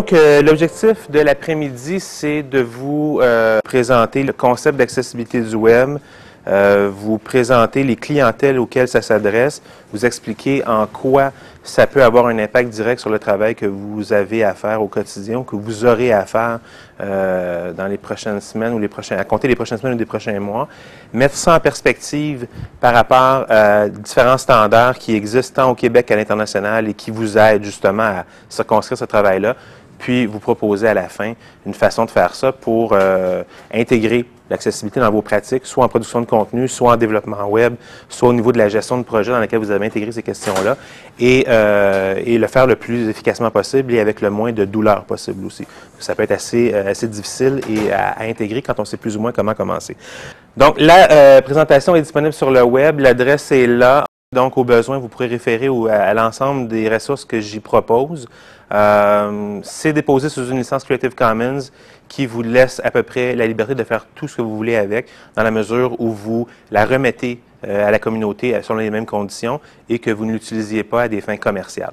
Donc, euh, l'objectif de l'après-midi, c'est de vous euh, présenter le concept d'accessibilité du web, euh, vous présenter les clientèles auxquelles ça s'adresse, vous expliquer en quoi ça peut avoir un impact direct sur le travail que vous avez à faire au quotidien, que vous aurez à faire dans les prochaines semaines ou les prochains, à compter les prochaines semaines ou les prochains mois. Mettre ça en perspective par rapport à différents standards qui existent tant au Québec qu'à l'international et qui vous aident justement à circonscrire ce travail-là puis vous proposer à la fin une façon de faire ça pour euh, intégrer l'accessibilité dans vos pratiques, soit en production de contenu, soit en développement web, soit au niveau de la gestion de projet dans lequel vous avez intégré ces questions-là, et, euh, et, le faire le plus efficacement possible et avec le moins de douleur possible aussi. Ça peut être assez, euh, assez difficile et à, à, intégrer quand on sait plus ou moins comment commencer. Donc, la présentation est disponible sur le web, l'adresse est là. Donc, au besoin, vous pourrez référer à, l'ensemble des ressources que j'y propose. Euh, c'est déposé sous une licence Creative Commons qui vous laisse à peu près la liberté de faire tout ce que vous voulez avec, dans la mesure où vous la remettez euh, à la communauté selon les mêmes conditions et que vous ne l'utilisiez pas à des fins commerciales.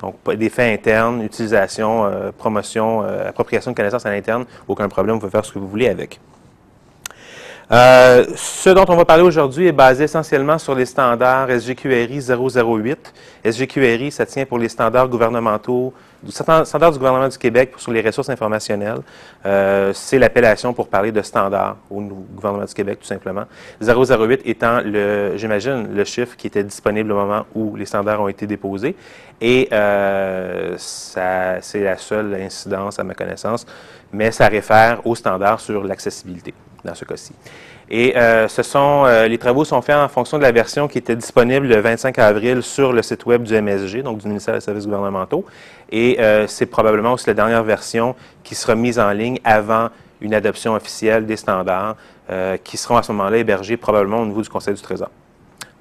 Donc, des fins internes, utilisation, euh, promotion, appropriation de connaissances à l'interne, aucun problème, vous pouvez faire ce que vous voulez avec. Ce dont on va parler aujourd'hui est basé essentiellement sur les standards SGQRI 008. SGQRI, ça tient pour les standards gouvernementaux, standards du gouvernement du Québec sur les ressources informationnelles. Euh, c'est l'appellation pour parler de standards au gouvernement du Québec, tout simplement. 008 étant, le, j'imagine, le chiffre qui était disponible au moment où les standards ont été déposés. Et euh, c'est la seule incidence à ma connaissance, mais ça réfère aux standards sur l'accessibilité dans ce cas-ci. Et euh, ce sont, les travaux sont faits en fonction de la version qui était disponible le 25 avril sur le site web du MSG, donc du ministère des Services gouvernementaux. Et euh, c'est probablement aussi la dernière version qui sera mise en ligne avant une adoption officielle des standards qui seront à ce moment-là hébergés probablement au niveau du Conseil du Trésor.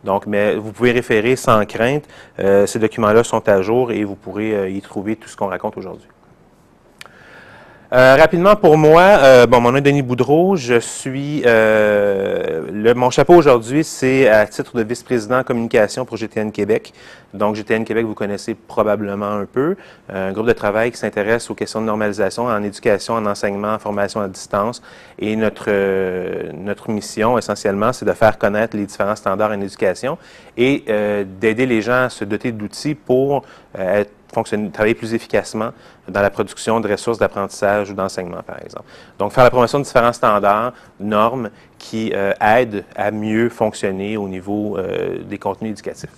Donc, mais vous pouvez référer sans crainte. ces documents-là sont à jour et vous pourrez y trouver tout ce qu'on raconte aujourd'hui. Euh, rapidement pour moi, euh, bon, mon nom est Denis Boudreau. Je suis euh, le, mon chapeau aujourd'hui, c'est à titre de vice-président communication pour GTN Québec. Donc GTN Québec, vous connaissez probablement un peu, un groupe de travail qui s'intéresse aux questions de normalisation en éducation, en enseignement, en formation à distance. Et notre notre mission essentiellement, c'est de faire connaître les différents standards en éducation et d'aider les gens à se doter d'outils pour être fonctionner, travailler plus efficacement dans la production de ressources d'apprentissage ou d'enseignement, par exemple. Donc, faire la promotion de différents standards, normes qui euh, aident à mieux fonctionner au niveau euh, des contenus éducatifs.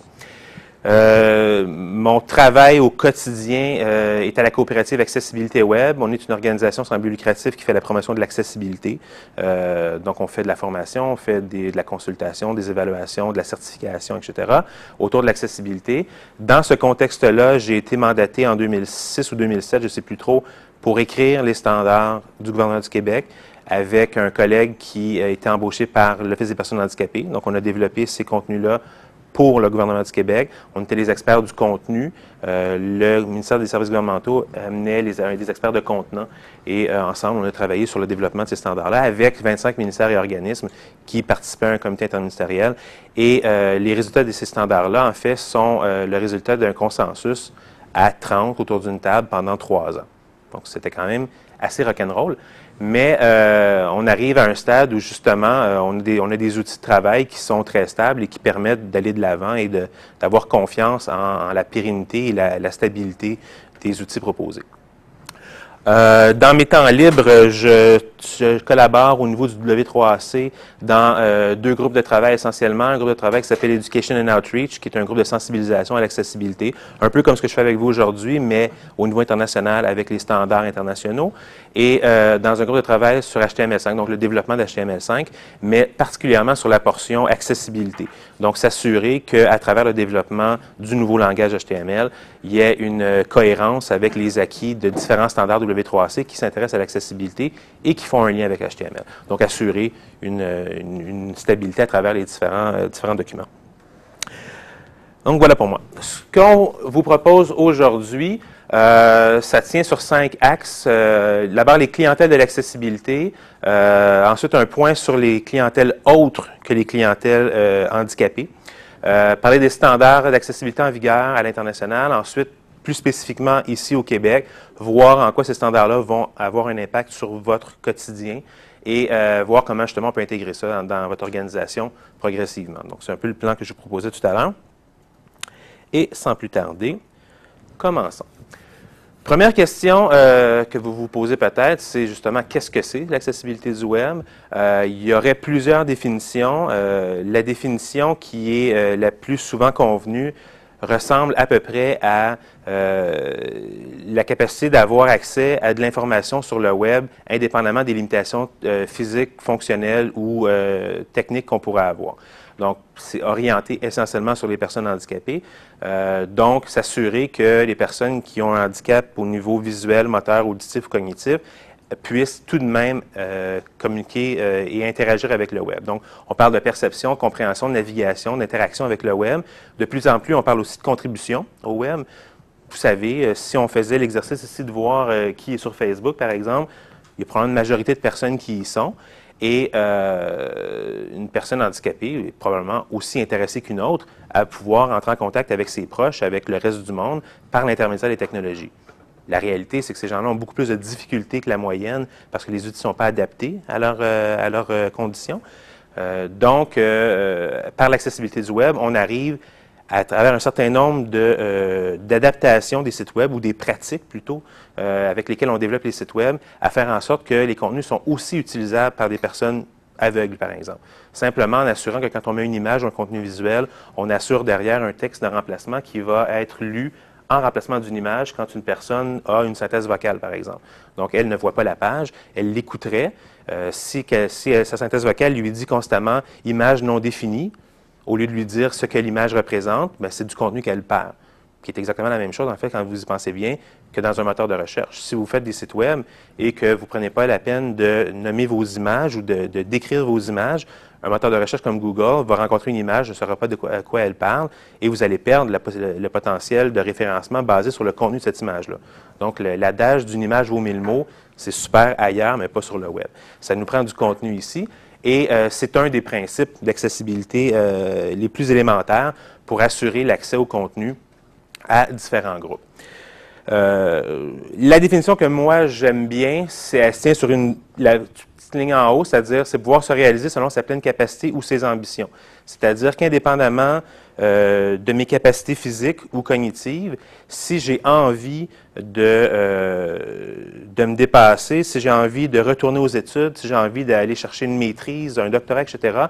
Euh, mon travail au quotidien euh, est à la coopérative Accessibilité Web. On est une organisation sans but lucratif qui fait la promotion de l'accessibilité. Euh, donc, on fait de la formation, on fait de la consultation, des évaluations, de la certification, etc. autour de l'accessibilité. Dans ce contexte-là, j'ai été mandaté en 2006 ou 2007, je ne sais plus trop, pour écrire les standards du gouvernement du Québec avec un collègue qui a été embauché par l'Office des personnes handicapées. Donc, on a développé ces contenus-là pour le gouvernement du Québec. On était les experts du contenu. Euh, le ministère des Services gouvernementaux amenait les, des experts de contenant et euh, ensemble, on a travaillé sur le développement de ces standards-là avec 25 ministères et organismes qui participaient à un comité interministériel. Et euh, les résultats de ces standards-là, en fait, sont le résultat d'un consensus à 30 autour d'une table pendant trois ans. Donc, c'était quand même assez rock'n'roll. Mais euh, on arrive à un stade où justement, euh, on, a des, outils de travail qui sont très stables et qui permettent d'aller de l'avant et d'avoir confiance en, la pérennité et la stabilité des outils proposés. Euh, dans mes temps libres, je, collabore au niveau du W3AC dans euh, deux groupes de travail essentiellement. Un groupe de travail qui s'appelle Education and Outreach, qui est un groupe de sensibilisation à l'accessibilité, un peu comme ce que je fais avec vous aujourd'hui, mais au niveau international avec les standards internationaux. Et euh, dans un groupe de travail sur HTML5, donc le développement d'HTML5, mais particulièrement sur la portion accessibilité. Donc s'assurer qu'à travers le développement du nouveau langage HTML, il y ait une cohérence avec les acquis de différents standards W3C qui s'intéressent à l'accessibilité et qui font un lien avec HTML. Donc, assurer une, stabilité à travers les différents, euh, différents documents. Donc, voilà pour moi. Ce qu'on vous propose aujourd'hui, euh, ça tient sur cinq axes. Euh, D'abord, les clientèles de l'accessibilité. Ensuite, un point sur les clientèles autres que les clientèles handicapées. parler des standards d'accessibilité en vigueur à l'international. Ensuite, plus spécifiquement ici au Québec, voir en quoi ces standards-là vont avoir un impact sur votre quotidien et euh, voir comment justement on peut intégrer ça dans, votre organisation progressivement. Donc, c'est un peu le plan que je vous proposais tout à l'heure. Et sans plus tarder, commençons. Première question euh, que vous vous posez peut-être, c'est justement qu'est-ce que c'est l'accessibilité du web? Euh, il y aurait plusieurs définitions. la définition qui est la plus souvent convenue ressemble à peu près à euh, la capacité d'avoir accès à de l'information sur le web, indépendamment des limitations euh, physiques, fonctionnelles ou euh, techniques qu'on pourrait avoir. Donc, c'est orienté essentiellement sur les personnes handicapées. donc, s'assurer que les personnes qui ont un handicap au niveau visuel, moteur, auditif ou cognitif puissent tout de même euh, communiquer euh, et interagir avec le web. Donc, on parle de perception, compréhension, navigation, d'interaction avec le web. De plus en plus, on parle aussi de contribution au web. Vous savez, euh, si on faisait l'exercice ici de voir qui est sur Facebook, par exemple, il y a probablement une majorité de personnes qui y sont. Et une personne handicapée est probablement aussi intéressée qu'une autre à pouvoir entrer en contact avec ses proches, avec le reste du monde, par l'intermédiaire des technologies. La réalité, c'est que ces gens-là ont beaucoup plus de difficultés que la moyenne parce que les outils ne sont pas adaptés à, leurs euh, euh, conditions. Euh, donc, par l'accessibilité du web, on arrive à travers un certain nombre d'adaptations des sites web ou des pratiques plutôt avec lesquelles on développe les sites web à faire en sorte que les contenus sont aussi utilisables par des personnes aveugles, par exemple. Simplement en assurant que quand on met une image ou un contenu visuel, on assure derrière un texte de remplacement qui va être lu en remplacement d'une image quand une personne a une synthèse vocale, par exemple. Donc, elle ne voit pas la page, elle l'écouterait. Euh, si, sa synthèse vocale lui dit constamment image non définie, au lieu de lui dire ce que l'image représente, ben, c'est du contenu qu'elle perd, qui est exactement la même chose, en fait, quand vous y pensez bien, que dans un moteur de recherche. Si vous faites des sites web et que vous ne prenez pas la peine de nommer vos images ou de décrire vos images, un moteur de recherche comme Google va rencontrer une image, ne saura pas de quoi, elle parle, et vous allez perdre le, potentiel de référencement basé sur le contenu de cette image-là. Donc, l'adage d'une image vaut mille mots, c'est super ailleurs, mais pas sur le web. Ça nous prend du contenu ici, et euh, c'est un des principes d'accessibilité euh, les plus élémentaires pour assurer l'accès au contenu à différents groupes. Euh, la définition que moi j'aime bien, c'est elle tient sur une, ligne en haut, c'est-à-dire c'est pouvoir se réaliser selon sa pleine capacité ou ses ambitions. C'est-à-dire qu'indépendamment euh, de mes capacités physiques ou cognitives, si j'ai envie de, euh, de me dépasser, si j'ai envie de retourner aux études, si j'ai envie d'aller chercher une maîtrise, un doctorat, etc.,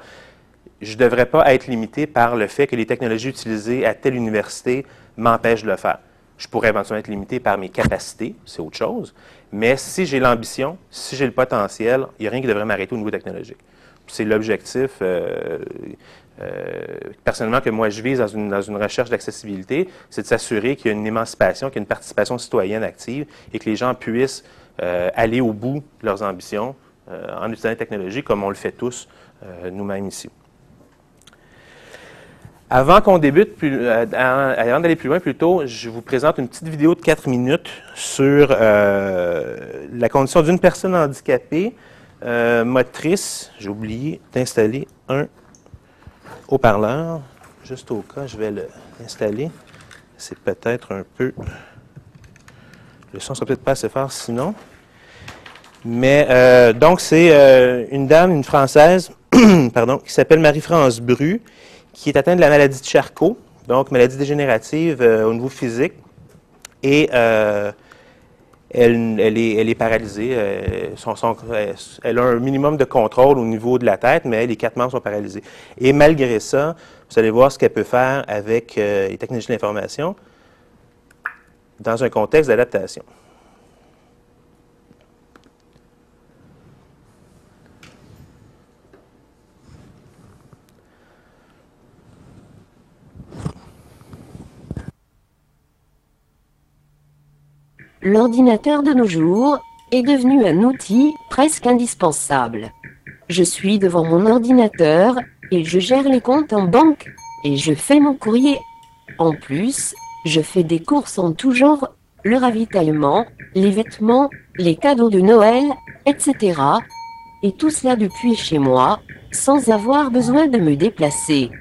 je ne devrais pas être limité par le fait que les technologies utilisées à telle université m'empêchent de le faire. Je pourrais éventuellement être limité par mes capacités, c'est autre chose, mais si j'ai l'ambition, si j'ai le potentiel, il n'y a rien qui devrait m'arrêter au niveau technologique. C'est l'objectif, euh, euh, personnellement, que moi je vise dans une, dans une recherche d'accessibilité, c'est de s'assurer qu'il y a une émancipation, qu'il y a une participation citoyenne active et que les gens puissent euh, aller au bout de leurs ambitions en utilisant la technologie comme on le fait tous nous-mêmes ici. Avant qu'on débute, euh, avant d'aller plus loin plutôt, je vous présente une petite vidéo de 4 minutes sur euh, la condition d'une personne handicapée euh, motrice. J'ai oublié d'installer un haut-parleur. Juste au cas, je vais l'installer. C'est peut-être un peu... Le son sera peut-être pas assez fort sinon. Mais donc, c'est une dame, une Française, pardon, qui s'appelle Marie-France Bru, qui est atteinte de la maladie de Charcot, donc maladie dégénérative euh, au niveau physique. Et euh, elle, est, paralysée. Euh, elle a un minimum de contrôle au niveau de la tête, mais les quatre membres sont paralysés. Et malgré ça, vous allez voir ce qu'elle peut faire avec les technologies de l'information dans un contexte d'adaptation. L'ordinateur de nos jours est devenu un outil presque indispensable. Je suis devant mon ordinateur et je gère les comptes en banque et je fais mon courrier. En plus, je fais des courses en tout genre, le ravitaillement, les vêtements, les cadeaux de Noël, etc. Et tout cela depuis chez moi, sans avoir besoin de me déplacer.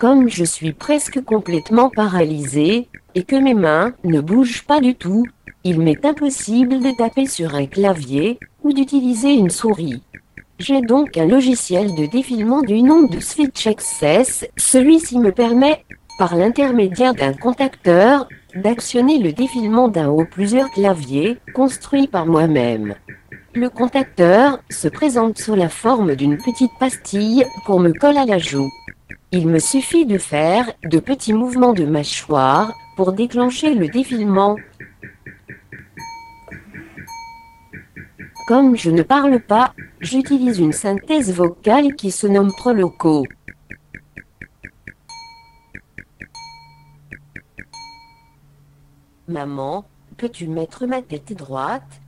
Comme je suis presque complètement paralysé, et que mes mains ne bougent pas du tout, il m'est impossible de taper sur un clavier, ou d'utiliser une souris. J'ai donc un logiciel de défilement du nom de Switch Access. Celui-ci me permet, par l'intermédiaire d'un contacteur, d'actionner le défilement d'un ou plusieurs claviers, construits par moi-même. Le contacteur se présente sous la forme d'une petite pastille pour me coller à la joue. Il me suffit de faire de petits mouvements de mâchoire pour déclencher le défilement. Comme je ne parle pas, j'utilise une synthèse vocale qui se nomme Proloco. Maman, peux-tu mettre ma tête droite?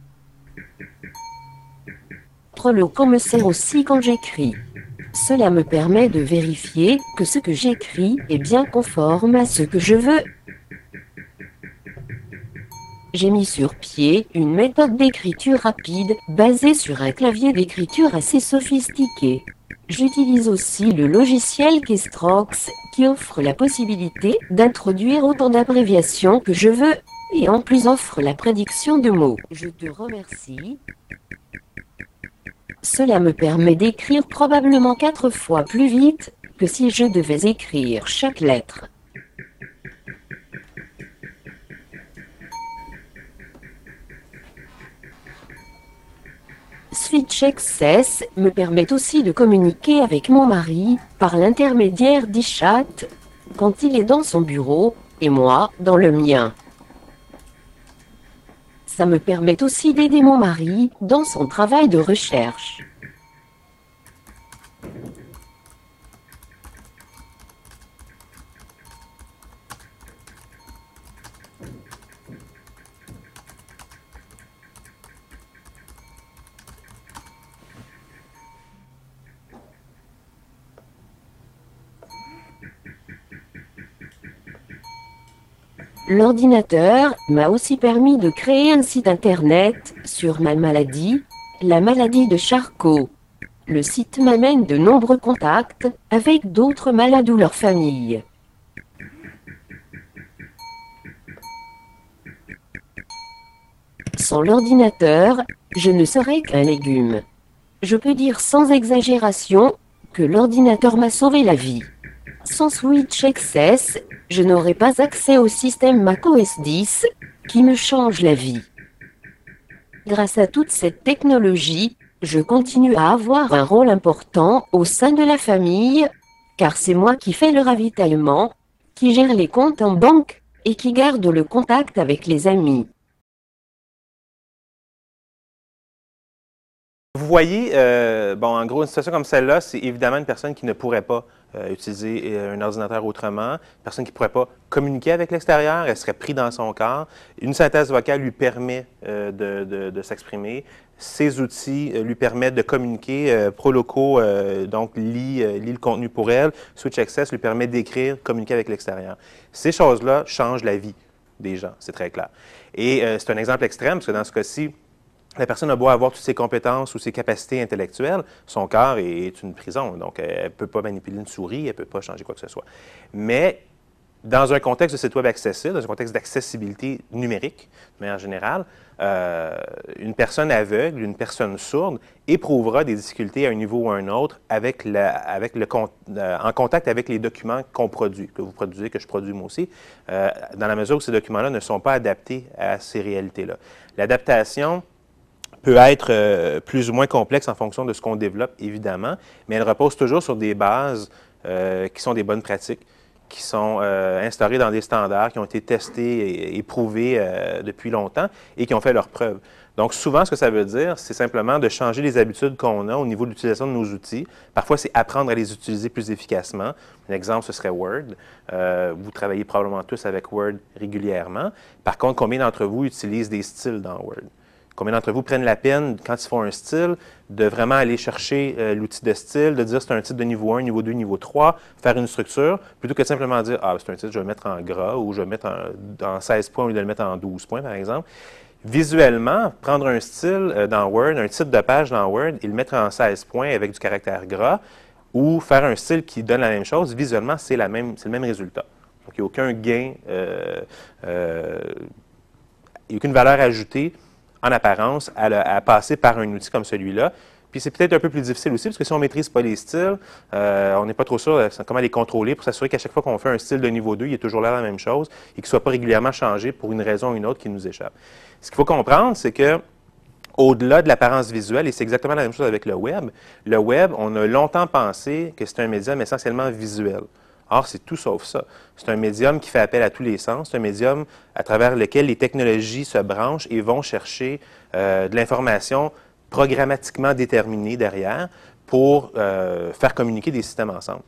Proloco me sert aussi quand j'écris. Cela me permet de vérifier que ce que j'écris est bien conforme à ce que je veux. J'ai mis sur pied une méthode d'écriture rapide basée sur un clavier d'écriture assez sophistiqué. J'utilise aussi le logiciel Keystroke qui offre la possibilité d'introduire autant d'abréviations que je veux et en plus offre la prédiction de mots. Je te remercie. Cela me permet d'écrire probablement quatre fois plus vite que si je devais écrire chaque lettre. Switch Access me permet aussi de communiquer avec mon mari par l'intermédiaire d'eChat quand il est dans son bureau et moi dans le mien. Ça me permet aussi d'aider mon mari dans son travail de recherche. L'ordinateur m'a aussi permis de créer un site internet sur ma maladie, la maladie de Charcot. Le site m'amène de nombreux contacts avec d'autres malades ou leurs familles. Sans l'ordinateur, je ne serais qu'un légume. Je peux dire sans exagération que l'ordinateur m'a sauvé la vie. Sans Switch Access, je n'aurai pas accès au système macOS 10, qui me change la vie. Grâce à toute cette technologie, je continue à avoir un rôle important au sein de la famille, car c'est moi qui fais le ravitaillement, qui gère les comptes en banque, et qui garde le contact avec les amis. Vous voyez, euh, en gros, une situation comme celle-là, c'est évidemment une personne qui ne pourrait pas euh, utiliser euh, un ordinateur autrement, une personne qui ne pourrait pas communiquer avec l'extérieur, elle serait prise dans son corps. Une synthèse vocale lui permet de, s'exprimer. Ces outils lui permettent de communiquer. Proloco, donc, lit, lit, le contenu pour elle. Switch Access lui permet d'écrire, communiquer avec l'extérieur. Ces choses-là changent la vie des gens, c'est très clair. Et c'est un exemple extrême, parce que dans ce cas-ci, la personne a beau avoir toutes ses compétences ou ses capacités intellectuelles, son corps est une prison. Donc, elle ne peut pas manipuler une souris, elle ne peut pas changer quoi que ce soit. Mais dans un contexte de site web accessible, dans un contexte d'accessibilité numérique, de manière générale, euh, une personne aveugle, une personne sourde éprouvera des difficultés à un niveau ou à un autre avec, avec le, euh, en contact avec les documents qu'on produit, que vous produisez, que je produis moi aussi, euh, dans la mesure où ces documents-là ne sont pas adaptés à ces réalités-là. L'adaptation, peut être euh, plus ou moins complexe en fonction de ce qu'on développe, évidemment, mais elle repose toujours sur des bases euh, qui sont des bonnes pratiques, qui sont euh, instaurées dans des standards, qui ont été testés et, éprouvés depuis longtemps et qui ont fait leurs preuves. Donc, souvent, ce que ça veut dire, c'est simplement de changer les habitudes qu'on a au niveau de l'utilisation de nos outils. Parfois, c'est apprendre à les utiliser plus efficacement. Un exemple, ce serait Word. vous travaillez probablement tous avec Word régulièrement. Par contre, combien d'entre vous utilisent des styles dans Word? Combien d'entre vous prennent la peine, quand ils font un style, de vraiment aller chercher euh, l'outil de style, de dire c'est un titre de niveau 1, niveau 2, niveau 3, faire une structure, plutôt que de simplement dire Ah, c'est un titre, je vais le mettre en gras ou je vais le mettre en, 16 points au lieu de le mettre en 12 points, par exemple. Visuellement, prendre un style euh, dans Word, un titre de page dans Word et le mettre en 16 points avec du caractère gras, ou faire un style qui donne la même chose, visuellement, c'est le même résultat. Donc, il n'y a aucun gain, euh, il n'y a aucune valeur ajoutée en apparence à, passer par un outil comme celui-là. Puis c'est peut-être un peu plus difficile aussi, parce que si on ne maîtrise pas les styles, euh, on n'est pas trop sûr de comment les contrôler pour s'assurer qu'à chaque fois qu'on fait un style de niveau 2, il est toujours là la même chose et qu'il ne soit pas régulièrement changé pour une raison ou une autre qui nous échappe. Ce qu'il faut comprendre, c'est que au-delà de l'apparence visuelle, et c'est exactement la même chose avec le web, le web, on a longtemps pensé que c'est un médium essentiellement visuel. Or, c'est tout sauf ça. C'est un médium qui fait appel à tous les sens. C'est un médium à travers lequel les technologies se branchent et vont chercher euh, de l'information programmatiquement déterminée derrière pour euh, faire communiquer des systèmes ensemble.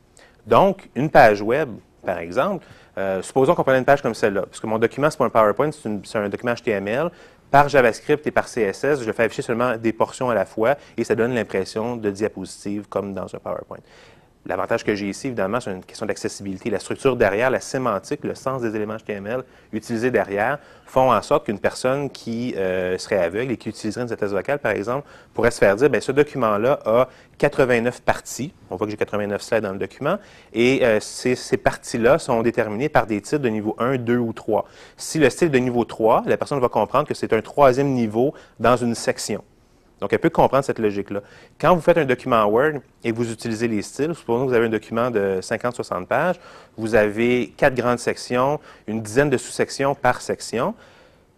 Donc, une page web, par exemple, euh, supposons qu'on prenne une page comme celle-là, parce que mon document, c'est pas un PowerPoint, c'est un document HTML. Par JavaScript et par CSS, je fais afficher seulement des portions à la fois et ça donne l'impression de diapositive comme dans un PowerPoint. L'avantage que j'ai ici, évidemment, c'est une question d'accessibilité. La structure derrière, la sémantique, le sens des éléments HTML utilisés derrière font en sorte qu'une personne qui euh, serait aveugle et qui utiliserait une synthèse vocale, par exemple, pourrait se faire dire, bien, ce document-là a 89 parties. On voit que j'ai 89 slides dans le document. Et euh, ces, ces parties-là sont déterminées par des titres de niveau 1, 2 ou 3. Si le style de niveau 3, la personne va comprendre que c'est un troisième niveau dans une section. Donc, elle peut comprendre cette logique-là. Quand vous faites un document Word et vous utilisez les styles, supposons que vous avez un document de 50-60 pages, vous avez quatre grandes sections, une dizaine de sous-sections par section.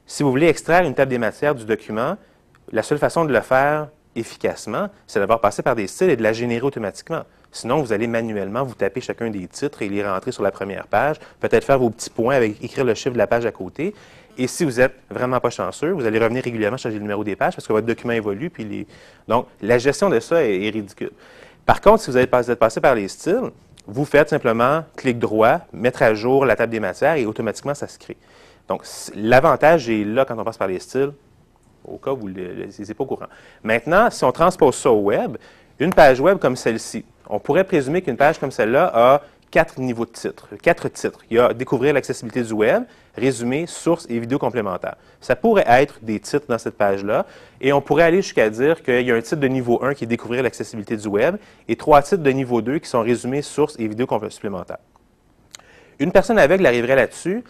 Si vous voulez extraire une table des matières du document, la seule façon de le faire efficacement, c'est d'avoir passé par des styles et de la générer automatiquement. Sinon, vous allez manuellement vous taper chacun des titres et les rentrer sur la première page, peut-être faire vos petits points avec écrire le chiffre de la page à côté. Et si vous êtes vraiment pas chanceux, vous allez revenir régulièrement changer le numéro des pages parce que votre document évolue. Puis les... Donc, la gestion de ça est, ridicule. Par contre, si vous êtes passé par les styles, vous faites simplement clic droit, mettre à jour la table des matières et automatiquement, ça se crée. Donc, l'avantage est là quand on passe par les styles, au cas où vous ne pas au courant. Maintenant, si on transpose ça au web, une page web comme celle-ci, on pourrait présumer qu'une page comme celle-là a quatre niveaux de titres, quatre titres. Il y a découvrir l'accessibilité du web, résumé, source et vidéo complémentaire. Ça pourrait être des titres dans cette page-là, et on pourrait aller jusqu'à dire qu'il y a un titre de niveau 1 qui est découvrir l'accessibilité du web, et trois titres de niveau 2 qui sont résumés, source et vidéo supplémentaire. Une personne aveugle arriverait là-dessus,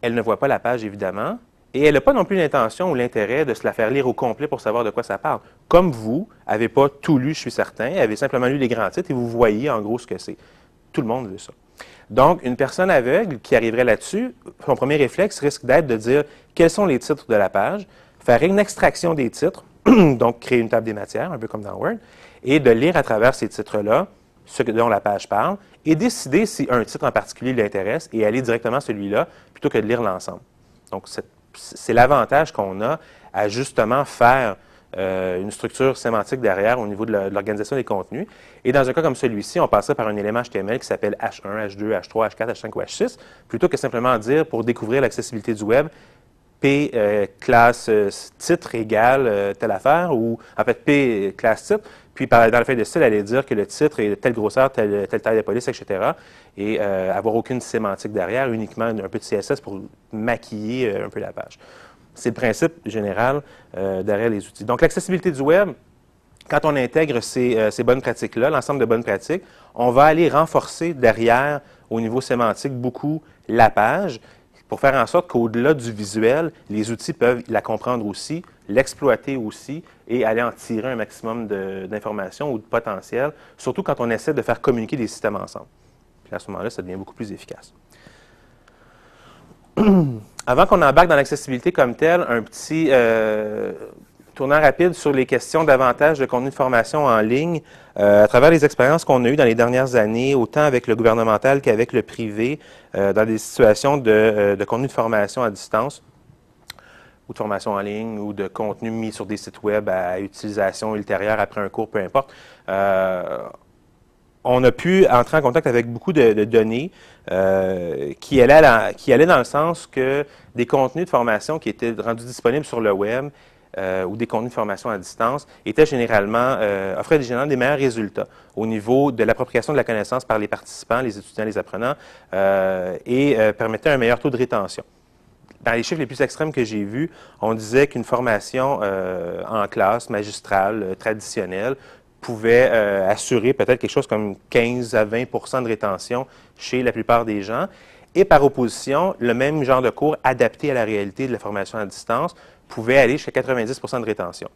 elle ne voit pas la page évidemment, et elle n'a pas non plus l'intention ou l'intérêt de se la faire lire au complet pour savoir de quoi ça parle. Comme vous, n'avez pas tout lu, je suis certain, avez simplement lu les grands titres et vous voyez en gros ce que c'est. Tout le monde veut ça. Donc, une personne aveugle qui arriverait là-dessus, son premier réflexe risque d'être de dire quels sont les titres de la page, faire une extraction des titres, donc créer une table des matières, un peu comme dans Word, et de lire à travers ces titres-là ce dont la page parle, et décider si un titre en particulier l'intéresse et aller directement à celui-là plutôt que de lire l'ensemble. Donc, c'est l'avantage qu'on a à justement faire euh, une structure sémantique derrière au niveau de l'organisation des contenus. Et dans un cas comme celui-ci, on passerait par un élément HTML qui s'appelle H1, H2, H3, H4, H5 ou H6, plutôt que simplement dire pour découvrir l'accessibilité du web, P euh, classe euh, titre égale telle affaire, ou en fait P classe titre, puis dans la feuille de style, aller dire que le titre est de telle grosseur, telle, taille de police, etc. Et avoir aucune sémantique derrière, uniquement un peu de CSS pour maquiller un peu la page. C'est le principe général euh, derrière les outils. Donc, l'accessibilité du web, quand on intègre ces, euh, bonnes pratiques-là, l'ensemble de bonnes pratiques, on va aller renforcer derrière, au niveau sémantique, beaucoup la page pour faire en sorte qu'au-delà du visuel, les outils peuvent la comprendre aussi, l'exploiter aussi et aller en tirer un maximum d'informations ou de potentiel, surtout quand on essaie de faire communiquer des systèmes ensemble. Puis à ce moment-là, ça devient beaucoup plus efficace. Avant qu'on embarque dans l'accessibilité comme telle, un petit euh, tournant rapide sur les questions davantage de contenu de formation en ligne. Euh, à travers les expériences qu'on a eues dans les dernières années, autant avec le gouvernemental qu'avec le privé, euh, dans des situations de, de, contenu de formation à distance, ou de formation en ligne, ou de contenu mis sur des sites web à utilisation ultérieure après un cours, peu importe on a pu entrer en contact avec beaucoup de, données euh, qui, allaient dans le sens que des contenus de formation qui étaient rendus disponibles sur le web euh, ou des contenus de formation à distance étaient généralement, euh, offraient généralement des meilleurs résultats au niveau de l'appropriation de la connaissance par les participants, les étudiants, les apprenants et permettaient un meilleur taux de rétention. Dans les chiffres les plus extrêmes que j'ai vus, on disait qu'une formation en classe magistrale traditionnelle pouvait euh, assurer peut-être quelque chose comme 15 à 20% de rétention chez la plupart des gens. Et par opposition, le même genre de cours adapté à la réalité de la formation à distance pouvait aller jusqu'à 90% de rétention.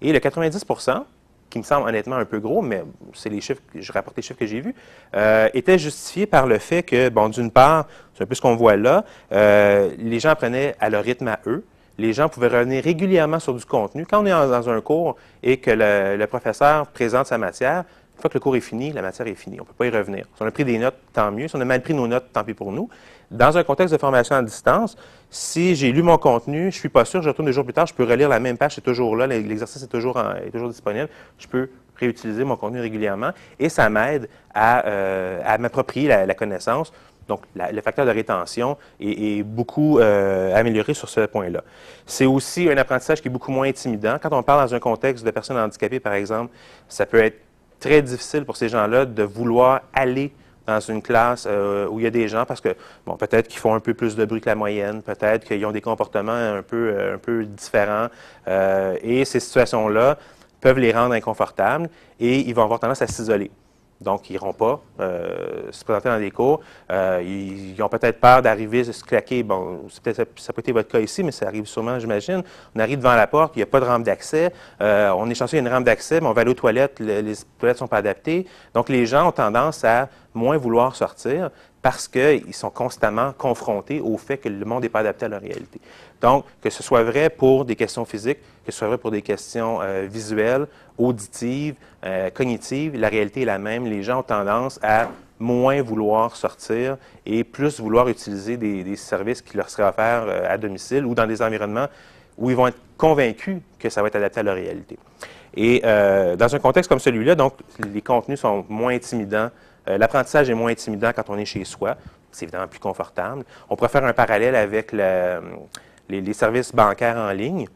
Et le 90% qui me semble honnêtement un peu gros, mais c'est les chiffres, je rapporte les chiffres que j'ai vus, euh, était justifié par le fait que, bon, d'une part, c'est un peu ce qu'on voit là, euh, les gens apprenaient à leur rythme à eux, les gens pouvaient revenir régulièrement sur du contenu. Quand on est dans un cours et que le, professeur présente sa matière, une fois que le cours est fini, la matière est finie. On ne peut pas y revenir. Si on a pris des notes, tant mieux. Si on a mal pris nos notes, tant pis pour nous. Dans un contexte de formation à distance, si j'ai lu mon contenu, je ne suis pas sûr, je retourne deux jours plus tard, je peux relire la même page, c'est toujours là, l'exercice est toujours, disponible. Je peux réutiliser mon contenu régulièrement et ça m'aide à, euh, m'approprier la, connaissance. Donc, le facteur de rétention est, beaucoup euh, amélioré sur ce point-là. C'est aussi un apprentissage qui est beaucoup moins intimidant. Quand on parle dans un contexte de personnes handicapées, par exemple, ça peut être très difficile pour ces gens-là de vouloir aller dans une classe euh, où il y a des gens parce que, bon, peut-être qu'ils font un peu plus de bruit que la moyenne, peut-être qu'ils ont des comportements un peu, un peu différents. et ces situations-là, peuvent les rendre inconfortables et ils vont avoir tendance à s'isoler. Donc, ils n'iront pas euh, se présenter dans des cours. Euh, ils, ont peut-être peur d'arriver, de se claquer. Bon, ça, ça peut être votre cas ici, mais ça arrive sûrement, j'imagine. On arrive devant la porte, il n'y a pas de rampe d'accès. Euh, on est chanceux, il y a une rampe d'accès, mais on va aller aux toilettes, les, les toilettes ne sont pas adaptées. Donc, les gens ont tendance à moins vouloir sortir parce qu'ils sont constamment confrontés au fait que le monde n'est pas adapté à leur réalité. Donc, que ce soit vrai pour des questions physiques, que ce soit vrai pour des questions euh, visuelles, auditives, euh, cognitives, la réalité est la même. Les gens ont tendance à moins vouloir sortir et plus vouloir utiliser des, services qui leur seraient offerts euh, à domicile ou dans des environnements où ils vont être convaincus que ça va être adapté à leur réalité. Et dans un contexte comme celui-là, donc, les contenus sont moins intimidants euh, l'apprentissage est moins intimidant quand on est chez soi. C'est évidemment plus confortable. On pourrait faire un parallèle avec les, services bancaires en ligne.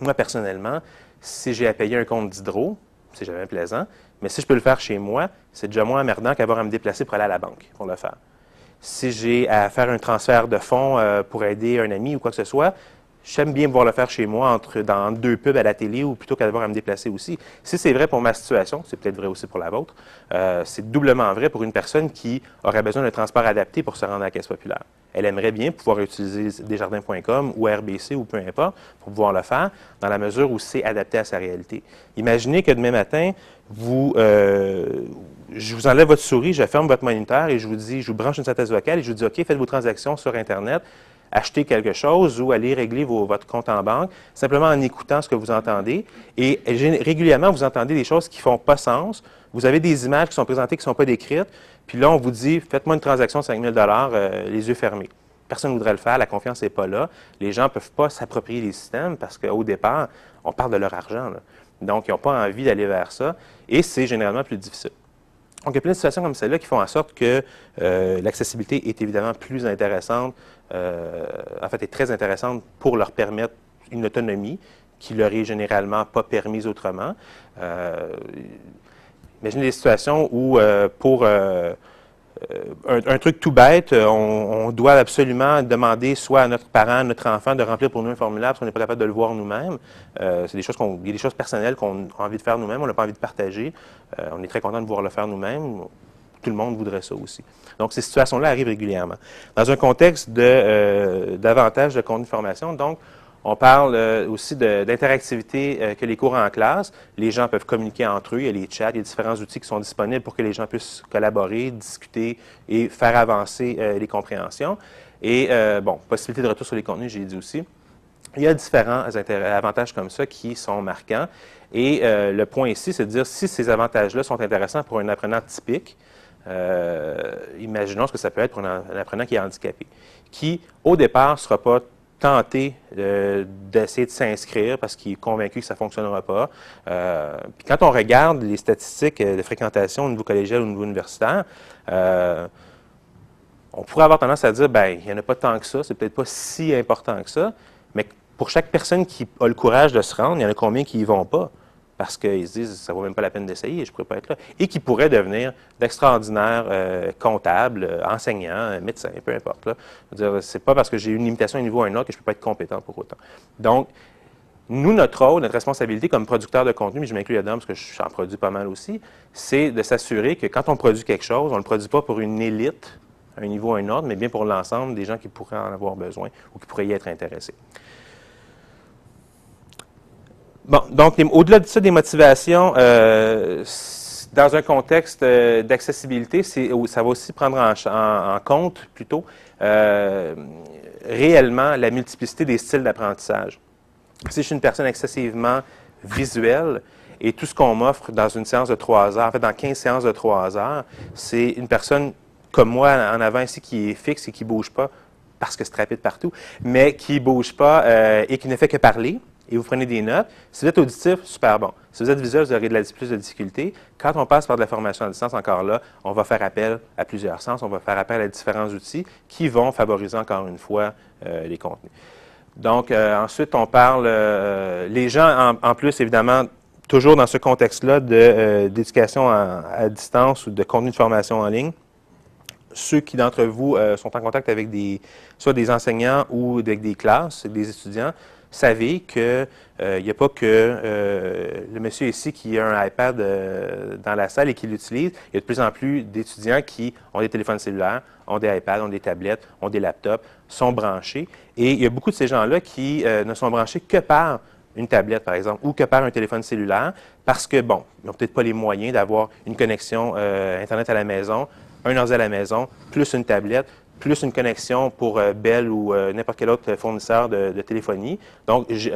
Moi, personnellement, si j'ai à payer un compte d'hydro, c'est jamais plaisant. Mais si je peux le faire chez moi, c'est déjà moins emmerdant qu'avoir à me déplacer pour aller à la banque pour le faire. Si j'ai à faire un transfert de fonds euh, pour aider un ami ou quoi que ce soit, J'aime bien pouvoir le faire chez moi entre, dans deux pubs à la télé ou plutôt qu'avoir à me déplacer aussi. Si c'est vrai pour ma situation, c'est peut-être vrai aussi pour la vôtre, euh, c'est doublement vrai pour une personne qui aurait besoin d'un transport adapté pour se rendre à la caisse populaire. Elle aimerait bien pouvoir utiliser desjardins.com ou RBC ou peu importe pour pouvoir le faire dans la mesure où c'est adapté à sa réalité. Imaginez que demain matin, vous, euh, je vous enlève votre souris, je ferme votre moniteur et je vous dis, je vous branche une synthèse vocale et je vous dis, OK, faites vos transactions sur Internet acheter quelque chose ou aller régler votre compte en banque, simplement en écoutant ce que vous entendez. Et régulièrement, vous entendez des choses qui ne font pas sens. Vous avez des images qui sont présentées qui ne sont pas décrites. Puis là, on vous dit, faites-moi une transaction de 5 000 euh, les yeux fermés. Personne ne voudrait le faire, la confiance n'est pas là. Les gens ne peuvent pas s'approprier les systèmes parce qu'au départ, on parle de leur argent. Donc, ils n'ont pas envie d'aller vers ça. Et c'est généralement plus difficile. Donc, il y a plein de situations comme celle-là qui font en sorte que euh, l'accessibilité est évidemment plus intéressante, euh, en fait, est très intéressante pour leur permettre une autonomie qui leur est généralement pas permise autrement. Imaginez des situations où, pour un, truc tout bête, on, doit absolument demander soit à notre parent, à notre enfant de remplir pour nous un formulaire parce qu'on n'est pas capable de le voir nous-mêmes. c'est des choses qu'on, il y a des choses personnelles qu'on a envie de faire nous-mêmes, on n'a pas envie de partager. Euh, on est très content de pouvoir le faire nous-mêmes. Tout le monde voudrait ça aussi. Donc, ces situations-là arrivent régulièrement. Dans un contexte de, euh, davantage de contenu de formation, donc, on parle euh, aussi d'interactivité que les cours en classe. Les gens peuvent communiquer entre eux. Il y a les chats, il y a différents outils qui sont disponibles pour que les gens puissent collaborer, discuter et faire avancer les compréhensions. Et, bon, possibilité de retour sur les contenus, j'ai dit aussi. Il y a différents avantages comme ça qui sont marquants. Et euh, le point ici, c'est de dire si ces avantages-là sont intéressants pour un apprenant typique, euh, imaginons ce que ça peut être pour un, apprenant qui est handicapé, qui, au départ, ne sera pas tenté d'essayer de, s'inscrire parce qu'il est convaincu que ça ne fonctionnera pas. Euh, puis quand on regarde les statistiques de fréquentation au niveau collégial ou au niveau universitaire, on pourrait avoir tendance à dire, ben, il n'y en a pas tant que ça, c'est peut-être pas si important que ça, mais pour chaque personne qui a le courage de se rendre, il y en a combien qui n'y vont pas? Parce qu'ils se disent, ça ne vaut même pas la peine d'essayer, je ne pourrais pas être là. Et qui pourraient devenir d'extraordinaires euh, comptables, euh, enseignants, euh, médecins, peu importe. Ce n'est pas parce que j'ai une limitation à un niveau ou à un autre que je ne peux pas être compétent pour autant. Donc, Nous, notre rôle, notre responsabilité comme producteur de contenu, mais je m'inclus là-dedans parce que j'en produis pas mal aussi, c'est de s'assurer que quand on produit quelque chose, on ne le produit pas pour une élite, un niveau, un autre, mais bien pour l'ensemble des gens qui pourraient en avoir besoin ou qui pourraient y être intéressés. Bon, donc, au-delà de ça, des motivations, euh, dans un contexte euh, d'accessibilité, ça va aussi prendre en, compte, plutôt, euh, réellement la multiplicité des styles d'apprentissage. Si je suis une personne excessivement visuelle, et tout ce qu'on m'offre dans une séance de trois heures, en fait, dans 15 séances de trois heures, c'est une personne comme moi en avant ici qui est fixe et qui ne bouge pas parce que c'est rapide partout, mais qui ne bouge pas et qui ne fait que parler et vous prenez des notes. Si vous êtes auditif, super bon. Si vous êtes visuel, vous aurez de la, plus de difficultés. Quand on passe par de la formation à distance, encore là, on va faire appel à plusieurs sens, on va faire appel à différents outils qui vont favoriser encore une fois euh, les contenus. Donc, euh, ensuite, on parle, les gens, en, plus, évidemment, toujours dans ce contexte-là d'éducation à, distance ou de contenu de formation en ligne, ceux qui d'entre vous euh, sont en contact avec des, soit des enseignants ou avec des classes, des étudiants, savez qu'il n'y euh, a pas que euh, le monsieur ici qui a un iPad dans la salle et qui l'utilise. Il y a de plus en plus d'étudiants qui ont des téléphones cellulaires, ont des iPads, ont des tablettes, ont des laptops, sont branchés. Et il y a beaucoup de ces gens-là qui ne sont branchés que par une tablette, par exemple, ou que par un téléphone cellulaire, parce que, bon, ils n'ont peut-être pas les moyens d'avoir une connexion Internet à la maison, un ordi à la maison, plus une tablette, plus une connexion pour euh, Bell ou euh, n'importe quel autre fournisseur de, téléphonie. Donc, je